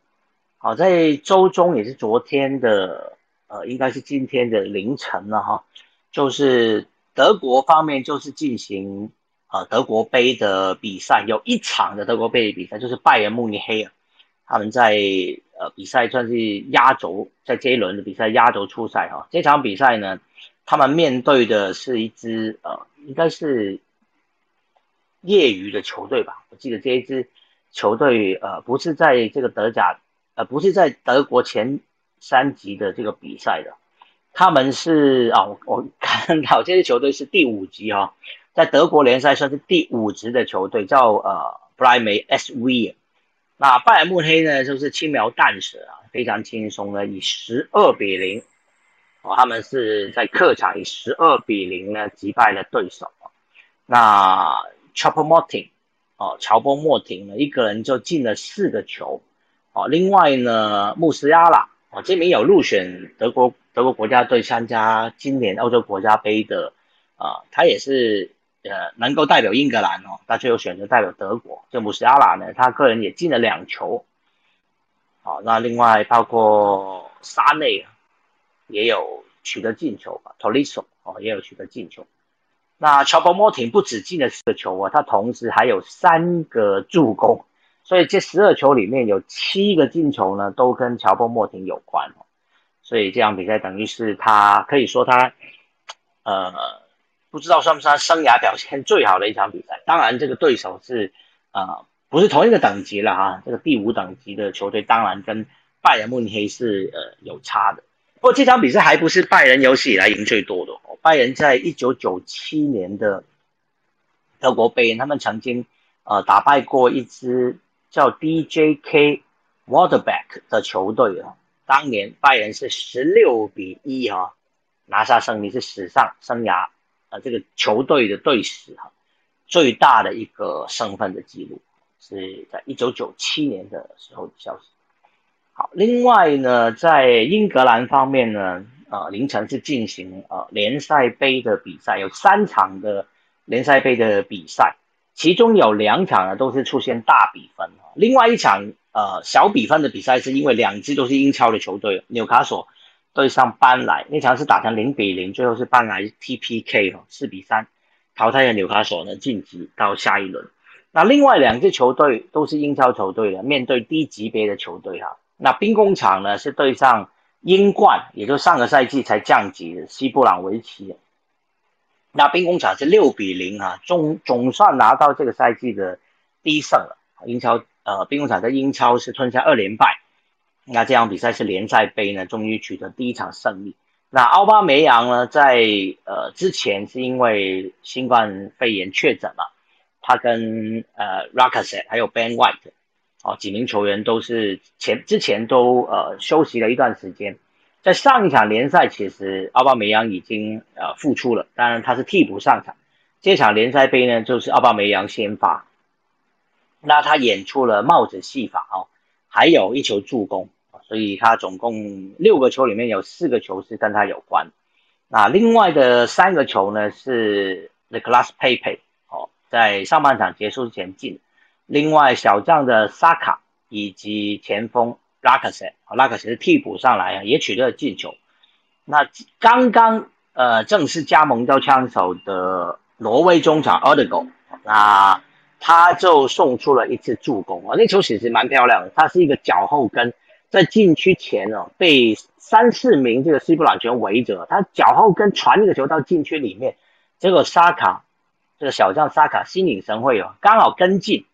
好，在周中也是昨天的，呃，应该是今天的凌晨了哈。就是德国方面就是进行呃德国杯的比赛，有一场的德国杯的比赛，就是拜仁慕尼黑啊，他们在。呃，比赛算是压轴，在这一轮的比赛压轴出赛哈。这场比赛呢，他们面对的是一支呃，应该是业余的球队吧。我记得这一支球队呃，不是在这个德甲，呃，不是在德国前三级的这个比赛的。他们是啊，我我看到这支球队是第五级哈，在德国联赛算是第五级的球队，叫呃，布莱梅 SV。那拜仁慕黑呢，就是轻描淡写啊，非常轻松的以十二比零，哦，他们是在客场以十二比零呢击败了对手。那 Chopper Martin 哦，乔波莫廷呢，一个人就进了四个球。哦，另外呢，穆斯亚拉哦，这名有入选德国德国国家队参加今年欧洲国家杯的啊，他也是。呃，能够代表英格兰哦，他最后选择代表德国。这姆斯亚拉呢，他个人也进了两球。好，那另外包括沙内也有取得进球吧，托利索哦也有取得进球。那乔波莫廷不止进了四个球啊，他同时还有三个助攻，所以这十二球里面有七个进球呢，都跟乔波莫廷有关。所以这场比赛等于是他可以说他呃。不知道算不算生涯表现最好的一场比赛？当然，这个对手是，呃，不是同一个等级了哈。这个第五等级的球队，当然跟拜仁慕尼黑是呃有差的。不过这场比赛还不是拜仁有史以来赢最多的哦。拜仁在一九九七年的德国杯，他们曾经呃打败过一支叫 DJK Waterback 的球队啊。当年拜仁是十六比一哈拿下胜利，是史上生涯。呃，这个球队的队史哈，最大的一个身份的记录是在一九九七年的时候的消息。好，另外呢，在英格兰方面呢，呃，凌晨是进行呃联赛杯的比赛，有三场的联赛杯的比赛，其中有两场呢都是出现大比分，另外一场呃小比分的比赛是因为两支都是英超的球队，纽卡索。对上班莱那场是打成零比零，最后是班莱 TPK 哦，四比三淘汰了纽卡索呢，晋级到下一轮。那另外两支球队都是英超球队的，面对低级别的球队哈。那兵工厂呢是对上英冠，也就上个赛季才降级的西布朗维奇。那兵工厂是六比零啊，总总算拿到这个赛季的第一胜了。英超呃，兵工厂在英超是吞下二连败。那这场比赛是联赛杯呢，终于取得第一场胜利。那奥巴梅扬呢，在呃之前是因为新冠肺炎确诊了，他跟呃 r a k a s e t 还有 Ben White 哦几名球员都是前之前都呃休息了一段时间。在上一场联赛，其实奥巴梅扬已经呃复出了，当然他是替补上场。这场联赛杯呢，就是奥巴梅扬先发，那他演出了帽子戏法哦，还有一球助攻。所以他总共六个球里面有四个球是跟他有关，那另外的三个球呢是 The Class Pepe 哦，在上半场结束之前进，另外小将的萨卡以及前锋拉克塞，拉克塞是替补上来啊，也取得了进球。那刚刚呃正式加盟到枪手的挪威中场 o d e g o 那他就送出了一次助攻啊，那球其实蛮漂亮的，他是一个脚后跟。在禁区前哦，被三四名这个西布朗球员围着，他脚后跟传一个球到禁区里面，结果沙卡这个小将沙卡心领神会哦，刚好跟进，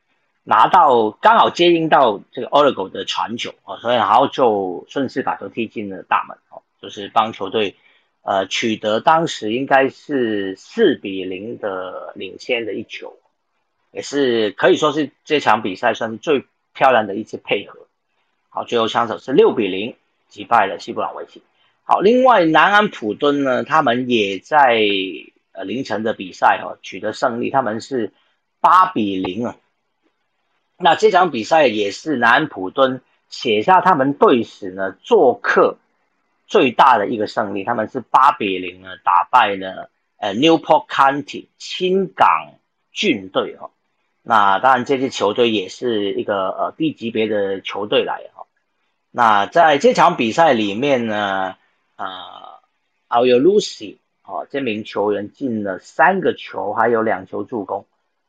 拿到刚好接应到这个 Oracle 的传球哦，所以然后就顺势把球踢进了大门哦，就是帮球队呃取得当时应该是四比零的领先的一球，也是可以说是这场比赛算是最漂亮的一次配合。好，最后枪手是六比零击败了西布朗维奇。好，另外南安普敦呢，他们也在呃凌晨的比赛哈取得胜利，他们是八比零啊。那这场比赛也是南安普敦写下他们队史呢做客最大的一个胜利，他们是八比零呢打败了呃 Newport County 青港郡队哈。那当然这支球队也是一个呃低级别的球队来哈。那在这场比赛里面呢，呃，奥尤鲁西哦，这名球员进了三个球，还有两球助攻，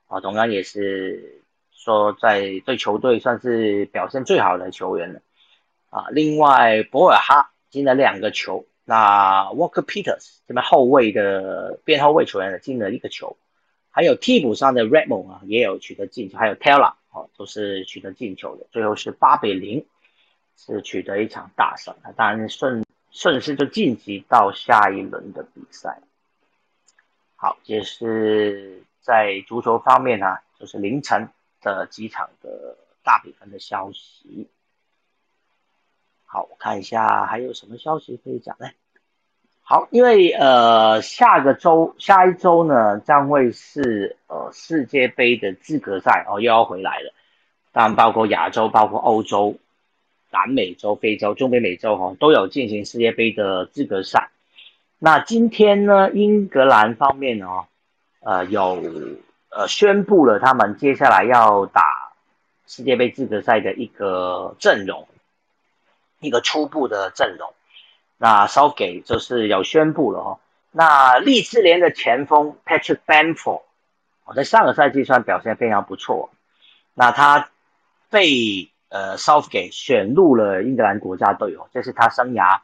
啊，同样也是说在对球队算是表现最好的球员了，啊，另外博尔哈进了两个球，那 Walker Peters 这边后卫的边后卫球员呢进了一个球，还有替补上的 Redmond 啊也有取得进球，还有 Taylor 哦都是取得进球的，最后是八比零。是取得一场大胜，那当然顺顺势就晋级到下一轮的比赛。好，这是在足球方面呢，就是凌晨的几场的大比分的消息。好，我看一下还有什么消息可以讲呢？好，因为呃下个周下一周呢将会是呃世界杯的资格赛哦又要回来了，当然包括亚洲、包括欧洲、南美洲、非洲、中北美洲哈都有进行世界杯的资格赛。那今天呢，英格兰方面呢，呃有呃宣布了他们接下来要打世界杯资格赛的一个阵容，一个初步的阵容。那稍给就是有宣布了哦。那利兹联的前锋 Patrick Bamford，我在上个赛季算表现非常不错。那他被呃 Southgate 选入了英格兰国家队哦，这是他生涯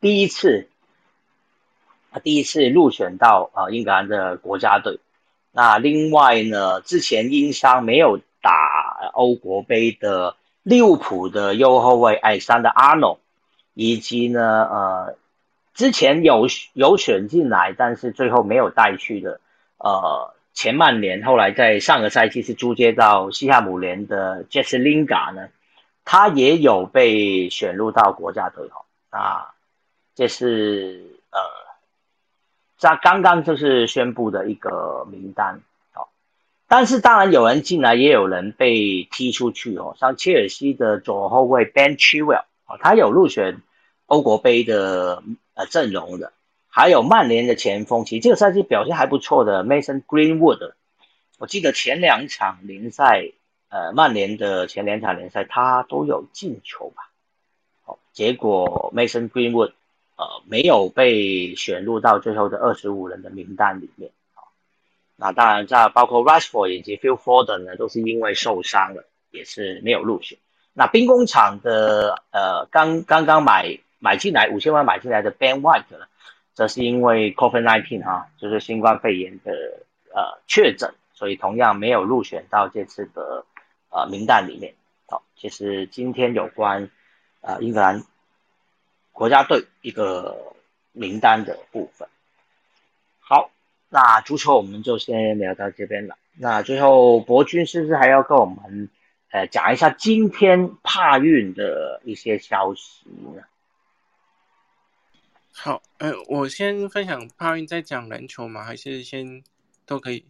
第一次，第一次入选到呃英格兰的国家队。那另外呢，之前因伤没有打欧国杯的利物浦的右后卫艾桑的阿诺。以及呢，呃，之前有有选进来，但是最后没有带去的，呃，前曼联后来在上个赛季是租借到西汉姆联的 JESS LINGA 呢，他也有被选入到国家队哦，啊，这是呃，在刚刚就是宣布的一个名单哦，但是当然有人进来，也有人被踢出去哦，像切尔西的左后卫 Ben Chilwell。他有入选欧国杯的呃阵容的，还有曼联的前锋，其实这个赛季表现还不错的 Mason Greenwood，我记得前两场联赛，呃，曼联的前两场联赛他都有进球吧？好，结果 Mason Greenwood 呃没有被选入到最后的二十五人的名单里面。那当然在包括 Rashford 以及 Phil Foden 呢，都是因为受伤了，也是没有入选。那兵工厂的呃刚刚刚买买进来五千万买进来的 Ben White 呢，则是因为 COVID-19 哈，就是新冠肺炎的呃确诊，所以同样没有入选到这次的呃名单里面。好，其实今天有关呃英格兰国家队一个名单的部分。好，那足球我们就先聊到这边了。那最后博君是不是还要跟我们？呃，讲一下今天帕运的一些消息呢。好，呃，我先分享帕运，再讲篮球嘛，还是先都可以。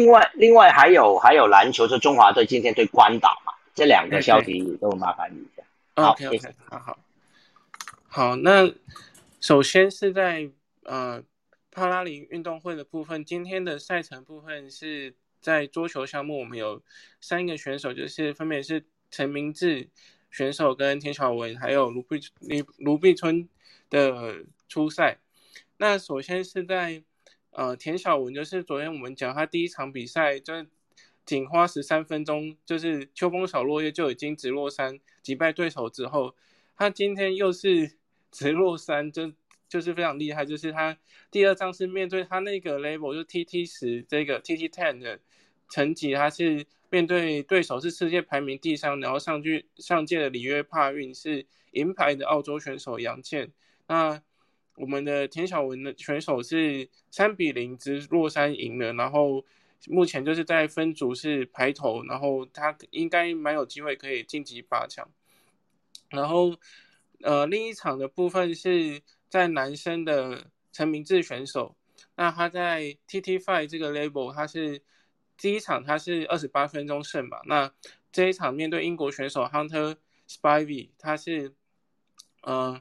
另外，另外还有还有篮球，是中华队今天对关岛嘛，这两个消息都麻烦你一下。好，OK，好好。好，那首先是在呃帕拉林运动会的部分，今天的赛程部分是。在桌球项目，我们有三个选手，就是分别是陈明志选手跟田晓文，还有卢碧卢卢碧春的初赛。那首先是在呃田晓文，就是昨天我们讲他第一场比赛，就是仅花十三分钟，就是秋风扫落叶就已经直落三击败对手之后，他今天又是直落三，就就是非常厉害。就是他第二仗是面对他那个 level 就 TT 十这个 TT ten 的。成绩他是面对对手是世界排名第三，然后上去上届的里约帕运是银牌的澳洲选手杨倩。那我们的田晓文的选手是三比零直落山赢了，然后目前就是在分组是排头，然后他应该蛮有机会可以晋级八强。然后呃另一场的部分是在男生的陈明志选手，那他在 TT Five 这个 label 他是。第一场他是二十八分钟胜嘛？那这一场面对英国选手 Hunter Spivey，他是，嗯，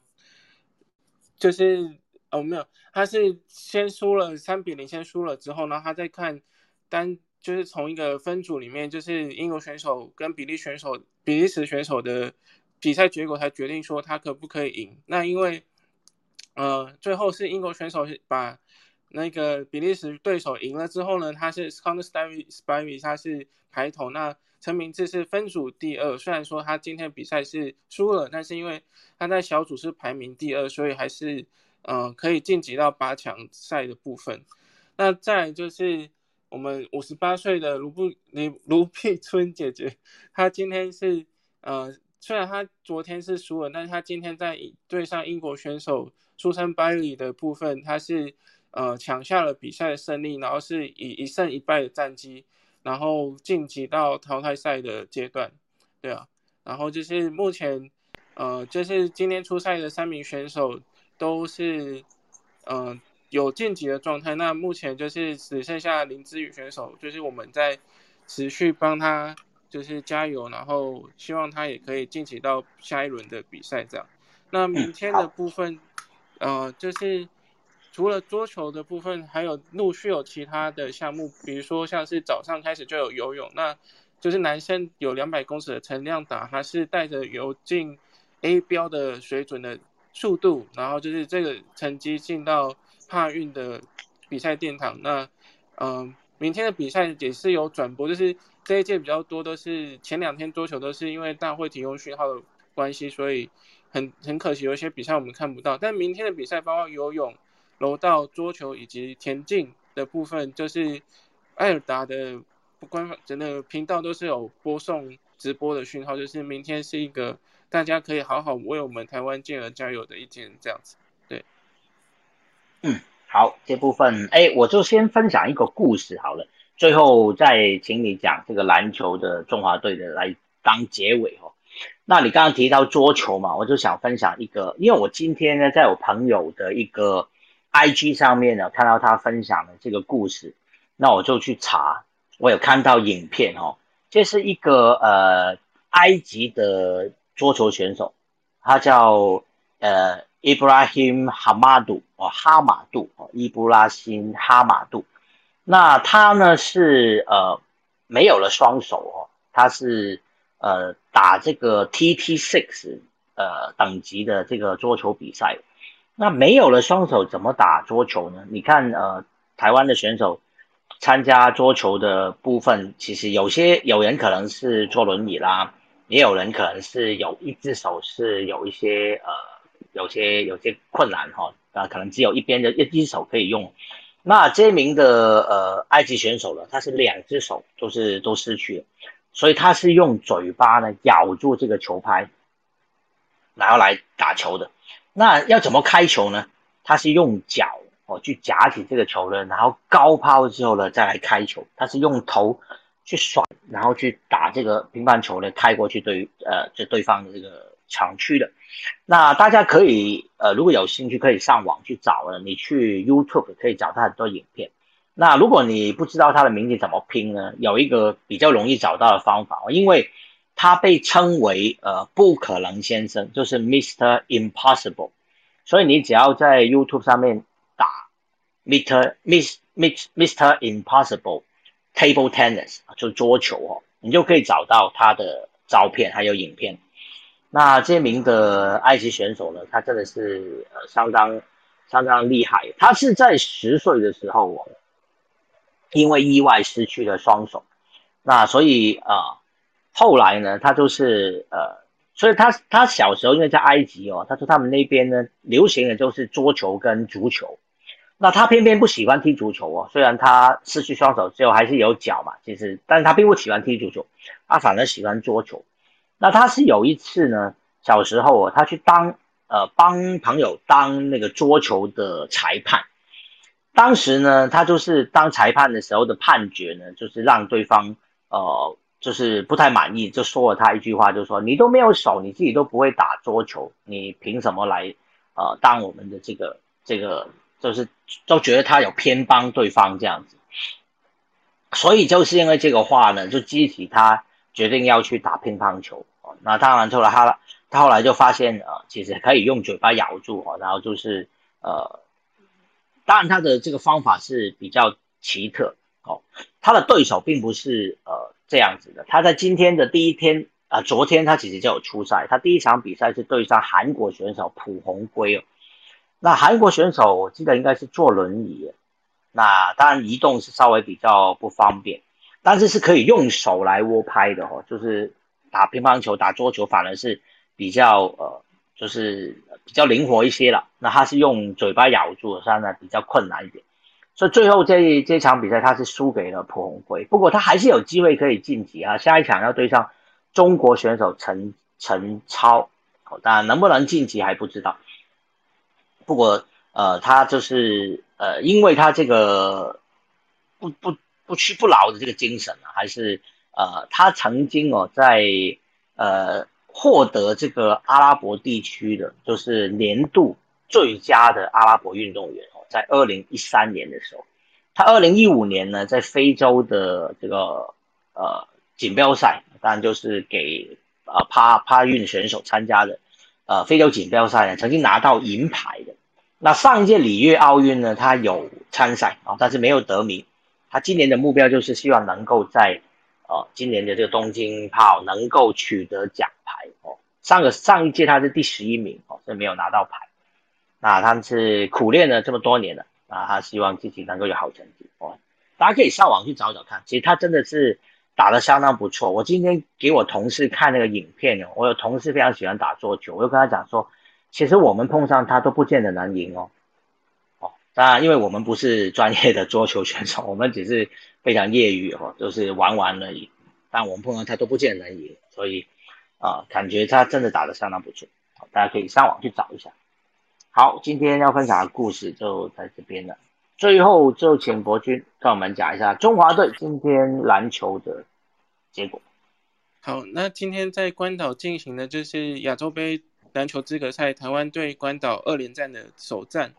就是哦没有，他是先输了三比零，先输了之后呢，他再看单，就是从一个分组里面，就是英国选手跟比利选手、比利时选手的比赛结果，才决定说他可不可以赢。那因为，呃，最后是英国选手把。那个比利时对手赢了之后呢，他是 Counter Spivey，他是排头。那陈明志是分组第二，虽然说他今天比赛是输了，但是因为他在小组是排名第二，所以还是嗯可以晋级到八强赛的部分。那再就是我们五十八岁的卢布卢卢碧春姐姐，她今天是呃虽然她昨天是输了，但是她今天在对上英国选手苏珊·拜里的部分，她是。呃，抢下了比赛的胜利，然后是以一胜一败的战绩然后晋级到淘汰赛的阶段，对啊，然后就是目前，呃，就是今天出赛的三名选手都是，嗯，有晋级的状态。那目前就是只剩下林之宇选手，就是我们在持续帮他，就是加油，然后希望他也可以晋级到下一轮的比赛这样。那明天的部分，呃，就是除了桌球的部分，还有陆续有其他的项目，比如说像是早上开始就有游泳，那就是男生有两百公尺的陈亮达，他是带着游进 A 标的水准的速度，然后就是这个成绩进到帕运的比赛殿堂。那，嗯，明天的比赛也是有转播，就是这一届比较多都是前两天桌球都是因为大会提供讯号的关系，所以。很很可惜，有一些比赛我们看不到。但明天的比赛，包括游泳、柔道、桌球以及田径的部分，就是艾尔达的官方真的频道都是有播送直播的讯号。就是明天是一个大家可以好好为我们台湾健儿加油的一天，这样子。对，嗯，好，这部分哎，我就先分享一个故事好了，最后再请你讲这个篮球的中华队的来当结尾哦。那你刚刚提到桌球嘛，我就想分享一个，因为我今天呢，在我朋友的一个 IG 上面呢，看到他分享的这个故事，那我就去查，我有看到影片哦，这是一个呃埃及的桌球选手，他叫呃 Ibrahim Hamadu 哦哈马杜哦伊布拉辛哈马杜，那他呢是呃没有了双手哦，他是。呃，打这个 TT Six 呃等级的这个桌球比赛，那没有了双手怎么打桌球呢？你看，呃，台湾的选手参加桌球的部分，其实有些有人可能是坐轮椅啦，也有人可能是有一只手是有一些呃有些有些困难哈，啊，可能只有一边的一只手可以用。那这名的呃埃及选手呢，他是两只手都是都失去了。所以他是用嘴巴呢咬住这个球拍，然后来打球的。那要怎么开球呢？他是用脚哦去夹起这个球呢，然后高抛之后呢再来开球。他是用头去甩，然后去打这个乒乓球呢开过去对呃这对方的这个场区的。那大家可以呃如果有兴趣可以上网去找了，你去 YouTube 可以找到很多影片。那如果你不知道他的名字怎么拼呢？有一个比较容易找到的方法，因为他被称为呃不可能先生，就是 Mr. Impossible，所以你只要在 YouTube 上面打 Mr. Miss Miss Mr. Impossible Table Tennis 就桌球哦，你就可以找到他的照片还有影片。那这名的埃及选手呢，他真的是呃相当相当厉害，他是在十岁的时候哦。因为意外失去了双手，那所以啊，后来呢，他就是呃，所以他他小时候因为在埃及哦，他说他们那边呢流行的就是桌球跟足球，那他偏偏不喜欢踢足球哦，虽然他失去双手之后还是有脚嘛，其实，但是他并不喜欢踢足球，他反而喜欢桌球。那他是有一次呢，小时候哦，他去当呃帮朋友当那个桌球的裁判。当时呢，他就是当裁判的时候的判决呢，就是让对方呃，就是不太满意，就说了他一句话，就说你都没有手，你自己都不会打桌球，你凭什么来呃当我们的这个这个，就是都觉得他有偏帮对方这样子，所以就是因为这个话呢，就激起他决定要去打乒乓球。那当然后来他他后来就发现呃，其实可以用嘴巴咬住哦，然后就是呃。当然，他的这个方法是比较奇特哦。他的对手并不是呃这样子的。他在今天的第一天啊，昨天他其实就有出赛。他第一场比赛是对上韩国选手朴红圭哦。那韩国选手我记得应该是坐轮椅，那当然移动是稍微比较不方便，但是是可以用手来握拍的哦。就是打乒乓球、打桌球，反而是比较呃。就是比较灵活一些了，那他是用嘴巴咬住，所以呢比较困难一点，所以最后这这场比赛他是输给了朴红辉，不过他还是有机会可以晋级啊，下一场要对上中国选手陈陈超，当然能不能晋级还不知道，不过呃他就是呃因为他这个不不不屈不挠的这个精神啊，还是呃他曾经哦在呃获得这个阿拉伯地区的就是年度最佳的阿拉伯运动员，在二零一三年的时候，他二零一五年呢在非洲的这个呃锦标赛，当然就是给呃帕帕运选手参加的呃非洲锦标赛呢，曾经拿到银牌的。那上一届里约奥运呢，他有参赛啊，但是没有得名。他今年的目标就是希望能够在，呃，今年的这个东京跑能够取得奖牌哦。上个上一届他是第十一名哦，所以没有拿到牌。那他们是苦练了这么多年了啊，他希望自己能够有好成绩哦。大家可以上网去找找看，其实他真的是打得相当不错。我今天给我同事看那个影片哦，我有同事非常喜欢打桌球，我就跟他讲说。其实我们碰上他都不见得能赢哦，哦，当然，因为我们不是专业的桌球选手，我们只是非常业余哦，就是玩玩而已。但我们碰上他都不见得能赢，所以啊，感觉他真的打得相当不错。大家可以上网去找一下。好，今天要分享的故事就在这边了。最后就请博君跟我们讲一下中华队今天篮球的结果。好，那今天在关岛进行的就是亚洲杯。篮球资格赛，台湾对关岛二连战的首战。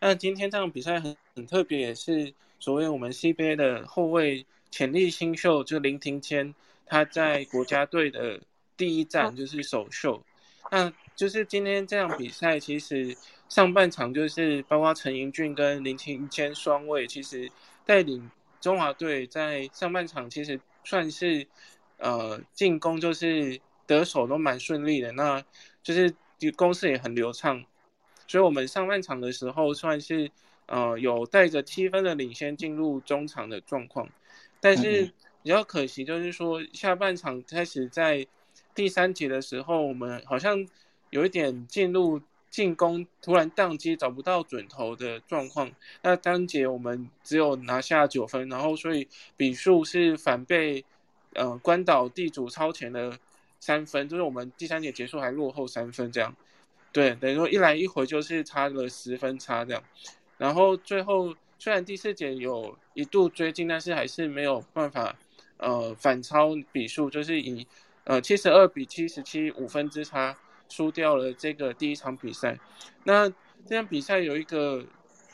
那今天这场比赛很很特别，也是所谓我们 CBA 的后卫潜力新秀，就林庭谦，他在国家队的第一战就是首秀。那就是今天这场比赛，其实上半场就是包括陈盈俊跟林庭谦双位，其实带领中华队在上半场其实算是呃进攻就是得手都蛮顺利的。那就是攻势也很流畅，所以我们上半场的时候算是呃有带着七分的领先进入中场的状况，但是比较可惜就是说下半场开始在第三节的时候，我们好像有一点进入进攻突然宕机找不到准头的状况，那当节我们只有拿下九分，然后所以比数是反被呃关岛地主超前的。三分就是我们第三节结束还落后三分这样，对，等于说一来一回就是差了十分差这样，然后最后虽然第四节有一度追进，但是还是没有办法呃反超比数，就是以呃七十二比七十七五分之差输掉了这个第一场比赛。那这场比赛有一个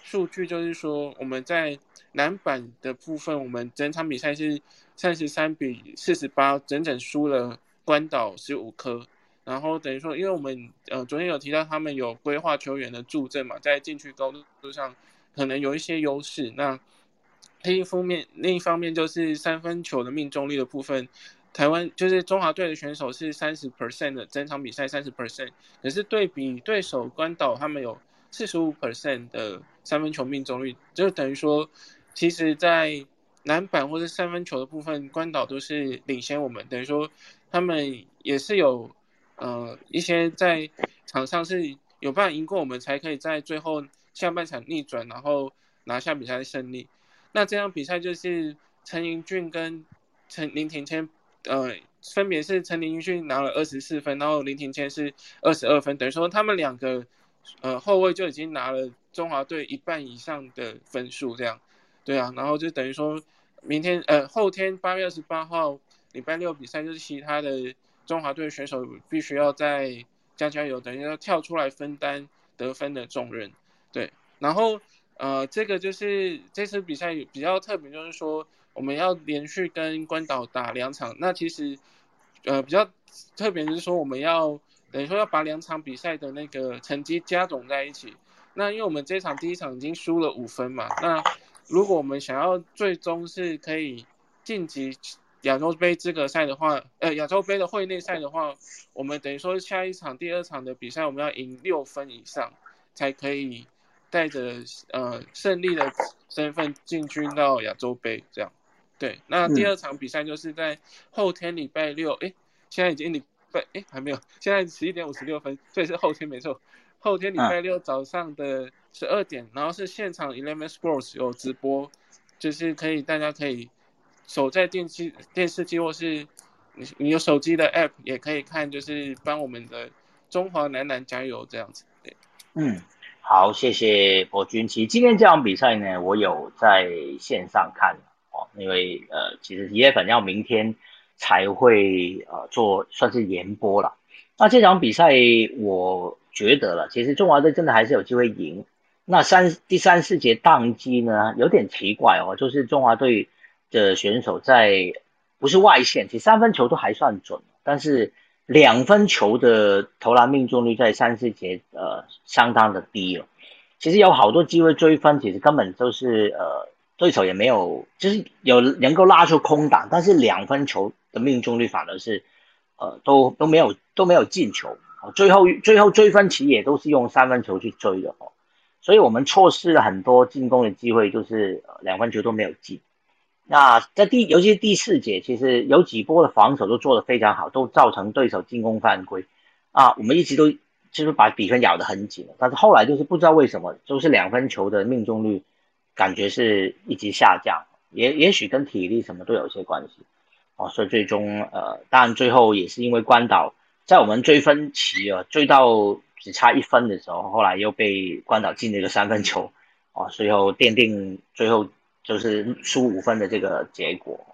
数据就是说我们在篮板的部分，我们整场比赛是三十三比四十八，整整输了。关岛十五颗，然后等于说，因为我们呃昨天有提到他们有规划球员的助阵嘛，在禁区高度上可能有一些优势。那另一方面，另一方面就是三分球的命中率的部分，台湾就是中华队的选手是三十 percent 的整场比赛三十 percent，可是对比对手关岛，他们有四十五 percent 的三分球命中率，就等于说，其实在篮板或者三分球的部分，关岛都是领先我们，等于说。他们也是有，呃，一些在场上是有办法赢过我们，才可以在最后下半场逆转，然后拿下比赛的胜利。那这场比赛就是陈盈俊跟陈林庭谦，呃，分别是陈林俊拿了二十四分，然后林庭谦是二十二分，等于说他们两个，呃，后卫就已经拿了中华队一半以上的分数，这样，对啊，然后就等于说明天，呃，后天八月二十八号。礼拜六比赛就是其他的中华队选手必须要在加加油，等于要跳出来分担得分的重任。对，然后呃，这个就是这次比赛比较特别，就是说我们要连续跟关岛打两场。那其实呃比较特别是说我们要等于说要把两场比赛的那个成绩加总在一起。那因为我们这场第一场已经输了五分嘛，那如果我们想要最终是可以晋级。亚洲杯资格赛的话，呃，亚洲杯的会内赛的话，我们等于说下一场、第二场的比赛，我们要赢六分以上，才可以带着呃胜利的身份进军到亚洲杯。这样，对。那第二场比赛就是在后天礼拜六，哎，现在已经礼拜，哎，还没有，现在十一点五十六分，所以是后天没错。后天礼拜六早上的十二点，然后是现场 Eleven Sports 有直播，就是可以大家可以。守在电视电视机或是你你有手机的 app 也可以看，就是帮我们的中华男篮加油这样子。对，嗯，好，谢谢博君。其实今天这场比赛呢，我有在线上看哦。因为呃，其实一月份要明天才会呃做算是延播了。那这场比赛我觉得了，其实中华队真的还是有机会赢。那三第三四节宕机呢，有点奇怪哦，就是中华队的选手在不是外线，其实三分球都还算准，但是两分球的投篮命中率在三四节呃相当的低了。其实有好多机会追分，其实根本就是呃对手也没有，就是有能够拉出空档，但是两分球的命中率反而是呃都都没有都没有进球，最后最后追分其实也都是用三分球去追的哦。所以我们错失了很多进攻的机会，就是两分球都没有进。那在第，尤其是第四节，其实有几波的防守都做得非常好，都造成对手进攻犯规。啊，我们一直都就是把比分咬得很紧但是后来就是不知道为什么，就是两分球的命中率感觉是一直下降，也也许跟体力什么都有些关系。哦，所以最终呃，当然最后也是因为关岛在我们追分期啊，追到。只差一分的时候，后来又被关岛进了个三分球，哦，最后奠定最后就是输五分的这个结果，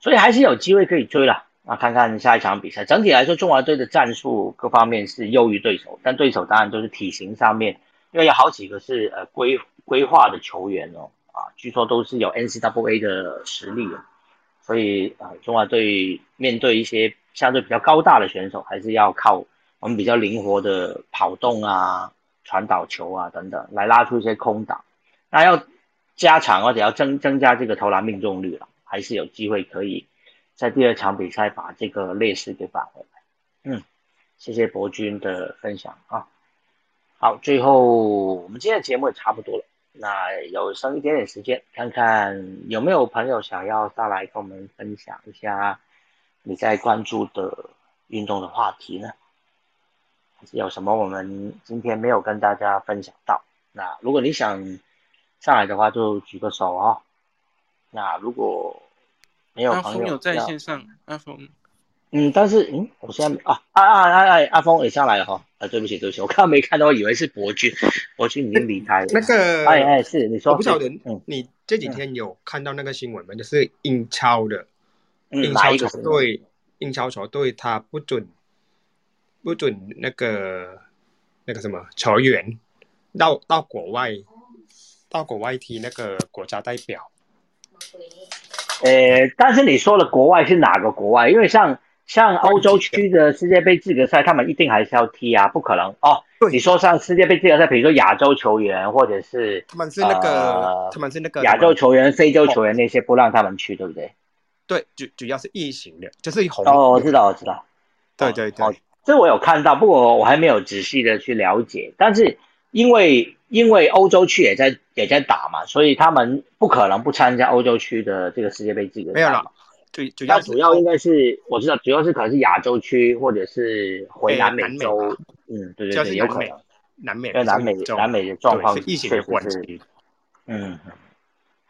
所以还是有机会可以追了。那看看下一场比赛，整体来说，中华队的战术各方面是优于对手，但对手当然都是体型上面，因为有好几个是呃规规划的球员哦，啊，据说都是有 NCAA 的实力的，所以啊，中华队面对一些相对比较高大的选手，还是要靠。我们比较灵活的跑动啊、传导球啊等等，来拉出一些空档。那要加强或者要增增加这个投篮命中率了，还是有机会可以在第二场比赛把这个劣势给扳回来。嗯，谢谢博君的分享啊。好，最后我们今天的节目也差不多了，那有剩一点点时间，看看有没有朋友想要上来跟我们分享一下你在关注的运动的话题呢？还是有什么我们今天没有跟大家分享到？那如果你想上来的话，就举个手哦。那如果没有朋友在线上，阿峰，嗯，但是嗯，我现在啊啊啊啊阿峰也上来了哈。啊，对不起对不起，我刚没看到，以为是博君，博君已经离开了。那个哎哎是你说，我不晓得，嗯，你这几天有看到那个新闻吗？就是英超的，英超球队，英超球队他不准。不准那个那个什么球员到到国外到国外踢那个国家代表。呃，但是你说的国外是哪个国外？因为像像欧洲区的世界杯资格赛，他们一定还是要踢啊，不可能哦。你说像世界杯资格赛，比如说亚洲球员或者是他们是那个他们是那个亚洲球员、非洲球员那些不让他们去，对不对？对，主主要是异形的，就是红。哦，我知道，我知道。对对对。这我有看到，不过我还没有仔细的去了解。但是因为因为欧洲区也在也在打嘛，所以他们不可能不参加欧洲区的这个世界杯资格赛。没有了，主主要主要应该是我知道，主要是可能是亚洲区或者是回南美洲。嗯，对对对，有可能南美，南美南美的状况疫情的关系。嗯，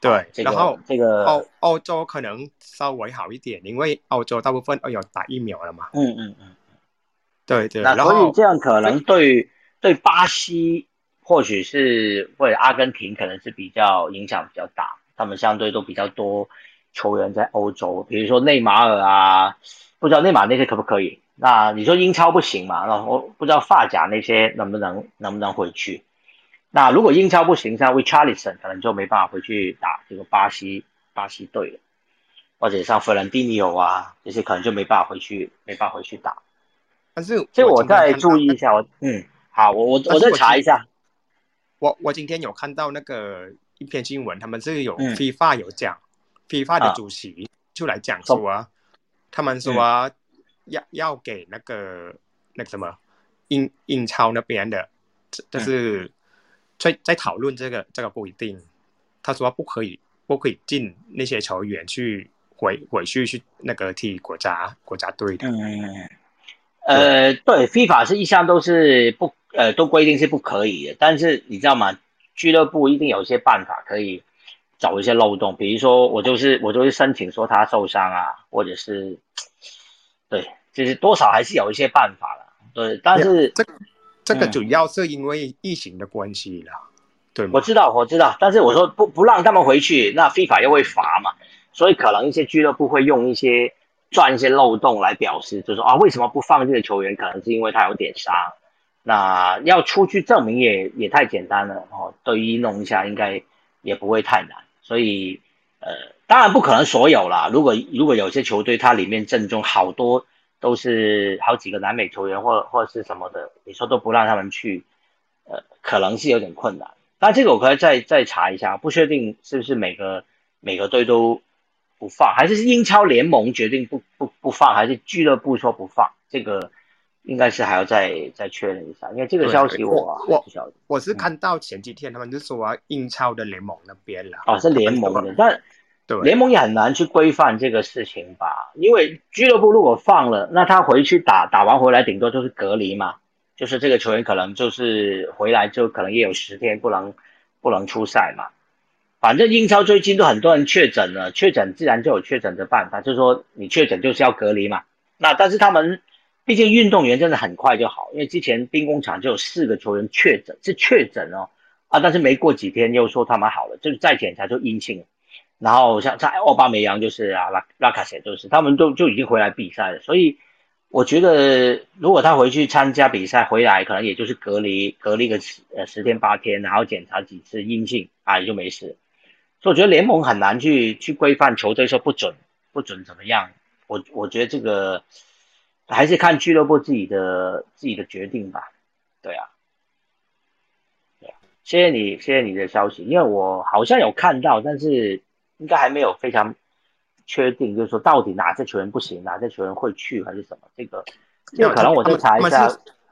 对。然后这个欧欧洲可能稍微好一点，因为欧洲大部分都有打疫苗了嘛。嗯嗯嗯。对对，那所以这样可能对对巴西或许是或者阿根廷可能是比较影响比较大，他们相对都比较多球员在欧洲，比如说内马尔啊，不知道内马尔那些可不可以？那你说英超不行嘛？然后不知道发甲那些能不能能不能回去？那如果英超不行，像 Richarlison 可能就没办法回去打这个巴西巴西队了，或者像弗兰蒂尼奥啊这些可能就没办法回去，没办法回去打。但是，这我再注意一下。我嗯，好，我我我再查一下。我我今天有看到那个一篇新闻，他们是有 FIFA 有讲，FIFA 的主席就来讲说啊，他们说要要给那个那个什么英英超那边的，就是在在讨论这个这个不一定。他说不可以不可以进那些球员去回回去去那个踢国家国家队的。嗯。呃，对，FIFA 是一向都是不，呃，都规定是不可以的。但是你知道吗？俱乐部一定有一些办法可以找一些漏洞，比如说我就是我就是申请说他受伤啊，或者是，对，就是多少还是有一些办法了。对，但是这个这个主要是因为疫情的关系了，对我知道，我知道，但是我说不不让他们回去，那 FIFA 又会罚嘛。所以可能一些俱乐部会用一些钻一些漏洞来表示，就说啊为什么不放这个球员？可能是因为他有点伤。那要出去证明也也太简单了哦，对于弄一下应该也不会太难。所以呃，当然不可能所有啦。如果如果有些球队它里面阵中好多都是好几个南美球员或或是什么的，你说都不让他们去，呃，可能是有点困难。但这个我可以再再查一下，不确定是不是每个每个队都不放，还是英超联盟决定不不不放，还是俱乐部说不放？这个应该是还要再再确认一下，因为这个消息我我不晓得。我是看到前几天他们就说英超的联盟那边了，哦，是联盟的，但对联盟也很难去规范这个事情吧？因为俱乐部如果放了，那他回去打打完回来，顶多就是隔离嘛。就是这个球员可能就是回来就可能也有十天不能不能出赛嘛，反正英超最近都很多人确诊了，确诊自然就有确诊的办法，就是说你确诊就是要隔离嘛。那但是他们毕竟运动员真的很快就好，因为之前兵工厂就有四个球员确诊，是确诊哦啊，但是没过几天又说他们好了，就是再检查就阴性，然后像在奥巴梅扬就是啊拉拉卡谢就是他们都就已经回来比赛了，所以。我觉得，如果他回去参加比赛，回来可能也就是隔离隔离个十呃十天八天，然后检查几次阴性啊，也就没事。所以我觉得联盟很难去去规范球队说不准不准怎么样。我我觉得这个还是看俱乐部自己的自己的决定吧。对啊，对啊，谢谢你谢谢你的消息，因为我好像有看到，但是应该还没有非常。确定就是说，到底哪些球员不行，哪些球员会去还是什么？这个，这个可能我再查一下。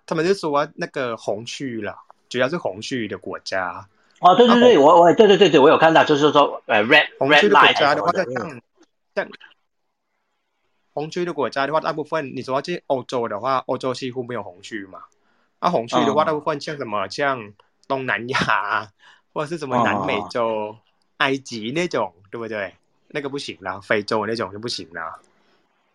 他们就说那个红区了，主要是红区的国家。哦，对对对，我我对对对对，我有看到，就是说呃，red 红区的国家的话，像像红区的国家的话，大部分你说这欧洲的话，欧洲几乎没有红区嘛。啊，红区的话，大部分像什么像东南亚或者是什么南美洲、埃及那种，对不对？那个不行啦，非洲那种就不行啦。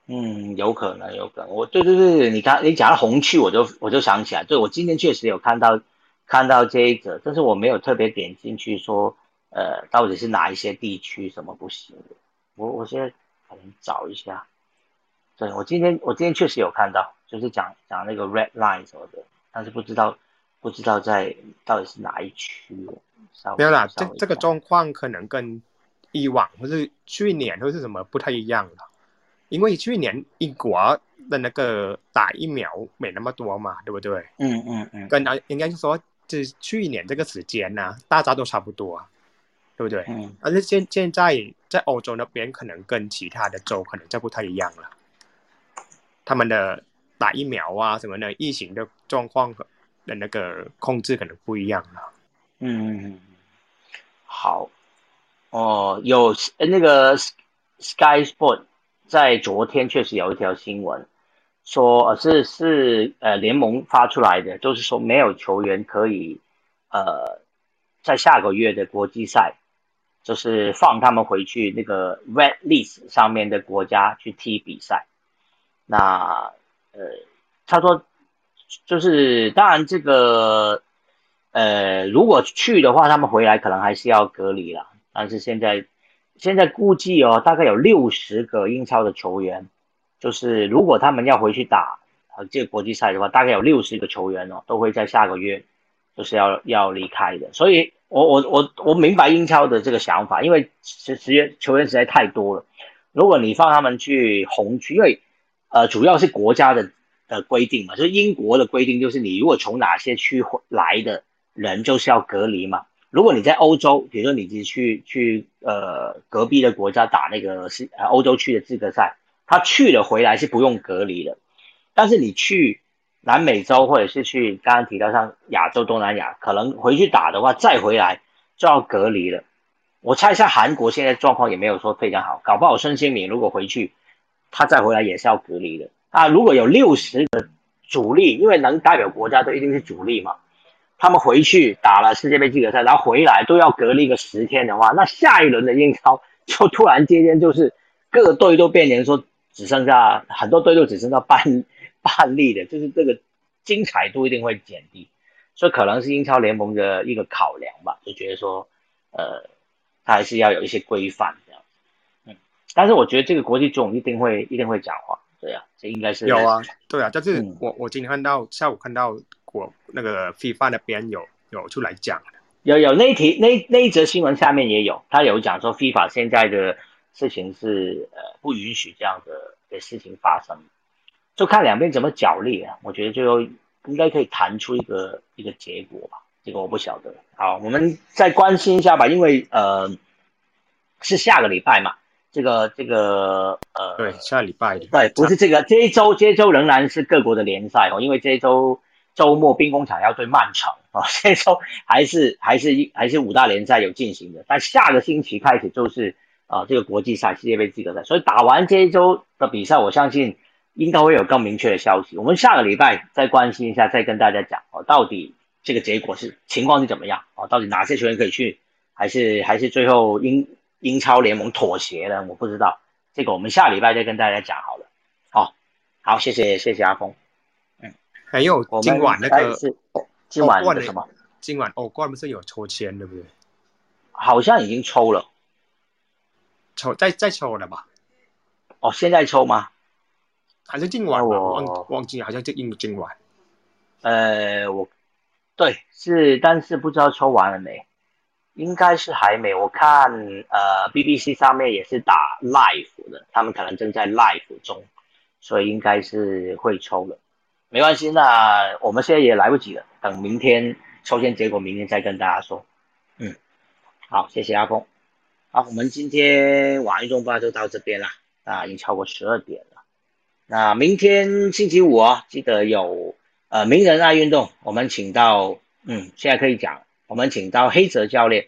嗯，有可能，有可能。我对对对，你刚你讲到红区，我就我就想起来，对我今天确实有看到看到这一则，但是我没有特别点进去说，呃，到底是哪一些地区什么不行的。我我现在可能找一下。对我今天我今天确实有看到，就是讲讲那个 red line 什么的，但是不知道不知道在到底是哪一区。没有啦，这这个状况可能跟。以往或是去年或是什么不太一样了，因为去年英国的那个打疫苗没那么多嘛，对不对？嗯嗯嗯。跟啊，应该是说，这去年这个时间呢，大家都差不多，对不对？嗯。而且现现在在欧洲那边，可能跟其他的州可能就不太一样了，他们的打疫苗啊什么的，疫情的状况的那个控制可能不一样了。嗯，好。哦，有那个 Sky Sport 在昨天确实有一条新闻，说呃是是呃联盟发出来的，就是说没有球员可以呃在下个月的国际赛，就是放他们回去那个 Red List 上面的国家去踢比赛。那呃他说就是当然这个呃如果去的话，他们回来可能还是要隔离了。但是现在，现在估计哦，大概有六十个英超的球员，就是如果他们要回去打这个国际赛的话，大概有六十个球员哦，都会在下个月就是要要离开的。所以，我我我我明白英超的这个想法，因为实实际球员实在太多了。如果你放他们去红区，因为呃主要是国家的的规定嘛，就是英国的规定，就是你如果从哪些区来的人，就是要隔离嘛。如果你在欧洲，比如说你去去呃隔壁的国家打那个是呃欧洲区的资格赛，他去了回来是不用隔离的。但是你去南美洲或者是去刚刚提到像亚洲、东南亚，可能回去打的话，再回来就要隔离了。我猜一下，韩国现在状况也没有说非常好，搞不好孙兴敏如果回去，他再回来也是要隔离的。啊，如果有六十个主力，因为能代表国家都一定是主力嘛。他们回去打了世界杯资格赛，然后回来都要隔离个十天的话，那下一轮的英超就突然之间就是各队都变成说只剩下很多队都只剩下半 半例的，就是这个精彩度一定会减低，所以可能是英超联盟的一个考量吧，就觉得说，呃，他还是要有一些规范的。但是我觉得这个国际总一定会一定会讲话，对啊，这应该是有啊，对啊，但是我我今天看到下午看到我那个 FIFA 那边有有出来讲，有有那一题那那一则新闻下面也有，他有讲说 FIFA 现在的事情是呃不允许这样的的事情发生，就看两边怎么角力啊，我觉得就应该可以谈出一个一个结果吧，这个我不晓得。好，我们再关心一下吧，因为呃是下个礼拜嘛。这个这个呃，对，下礼拜对，不是这个这一周，这一周仍然是各国的联赛哦，因为这一周周末兵工厂要对曼城哦，这一周还是还是一还是五大联赛有进行的，但下个星期开始就是啊这个国际赛世界杯资格赛，所以打完这一周的比赛，我相信应该会有更明确的消息。我们下个礼拜再关心一下，再跟大家讲哦，到底这个结果是情况是怎么样哦，到底哪些球员可以去，还是还是最后因。英超联盟妥协了，我不知道这个，我们下礼拜再跟大家讲好了。好，好，谢谢谢谢阿峰。嗯，还有今晚那个今晚的什么？今晚欧冠不是有抽签对不对？好像已经抽了，抽再再抽了吧？哦，现在抽吗？还是今晚？我忘忘记，好像就应今晚。呃，我对是，但是不知道抽完了没。应该是还没，我看呃 BBC 上面也是打 live 的，他们可能正在 live 中，所以应该是会抽了，没关系，那我们现在也来不及了，等明天抽签结果，明天再跟大家说。嗯，好，谢谢阿峰。好，我们今天晚运动吧就到这边了，啊，已经超过十二点了。那明天星期五啊，记得有呃名人爱运动，我们请到嗯，现在可以讲。我们请到黑泽教练，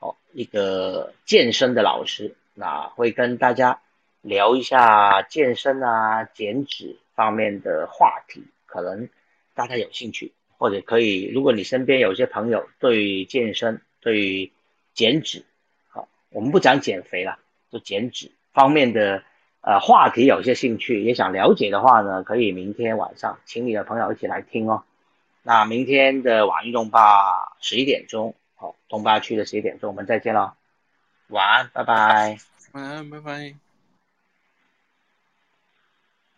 哦，一个健身的老师，那会跟大家聊一下健身啊、减脂方面的话题，可能大家有兴趣，或者可以，如果你身边有些朋友对健身、对减脂，好，我们不讲减肥了，就减脂方面的呃话题有些兴趣，也想了解的话呢，可以明天晚上请你的朋友一起来听哦。那明天的晚运动吧，十一点钟，好，东八区的十一点钟，我们再见了，晚安，拜拜，晚安，拜拜。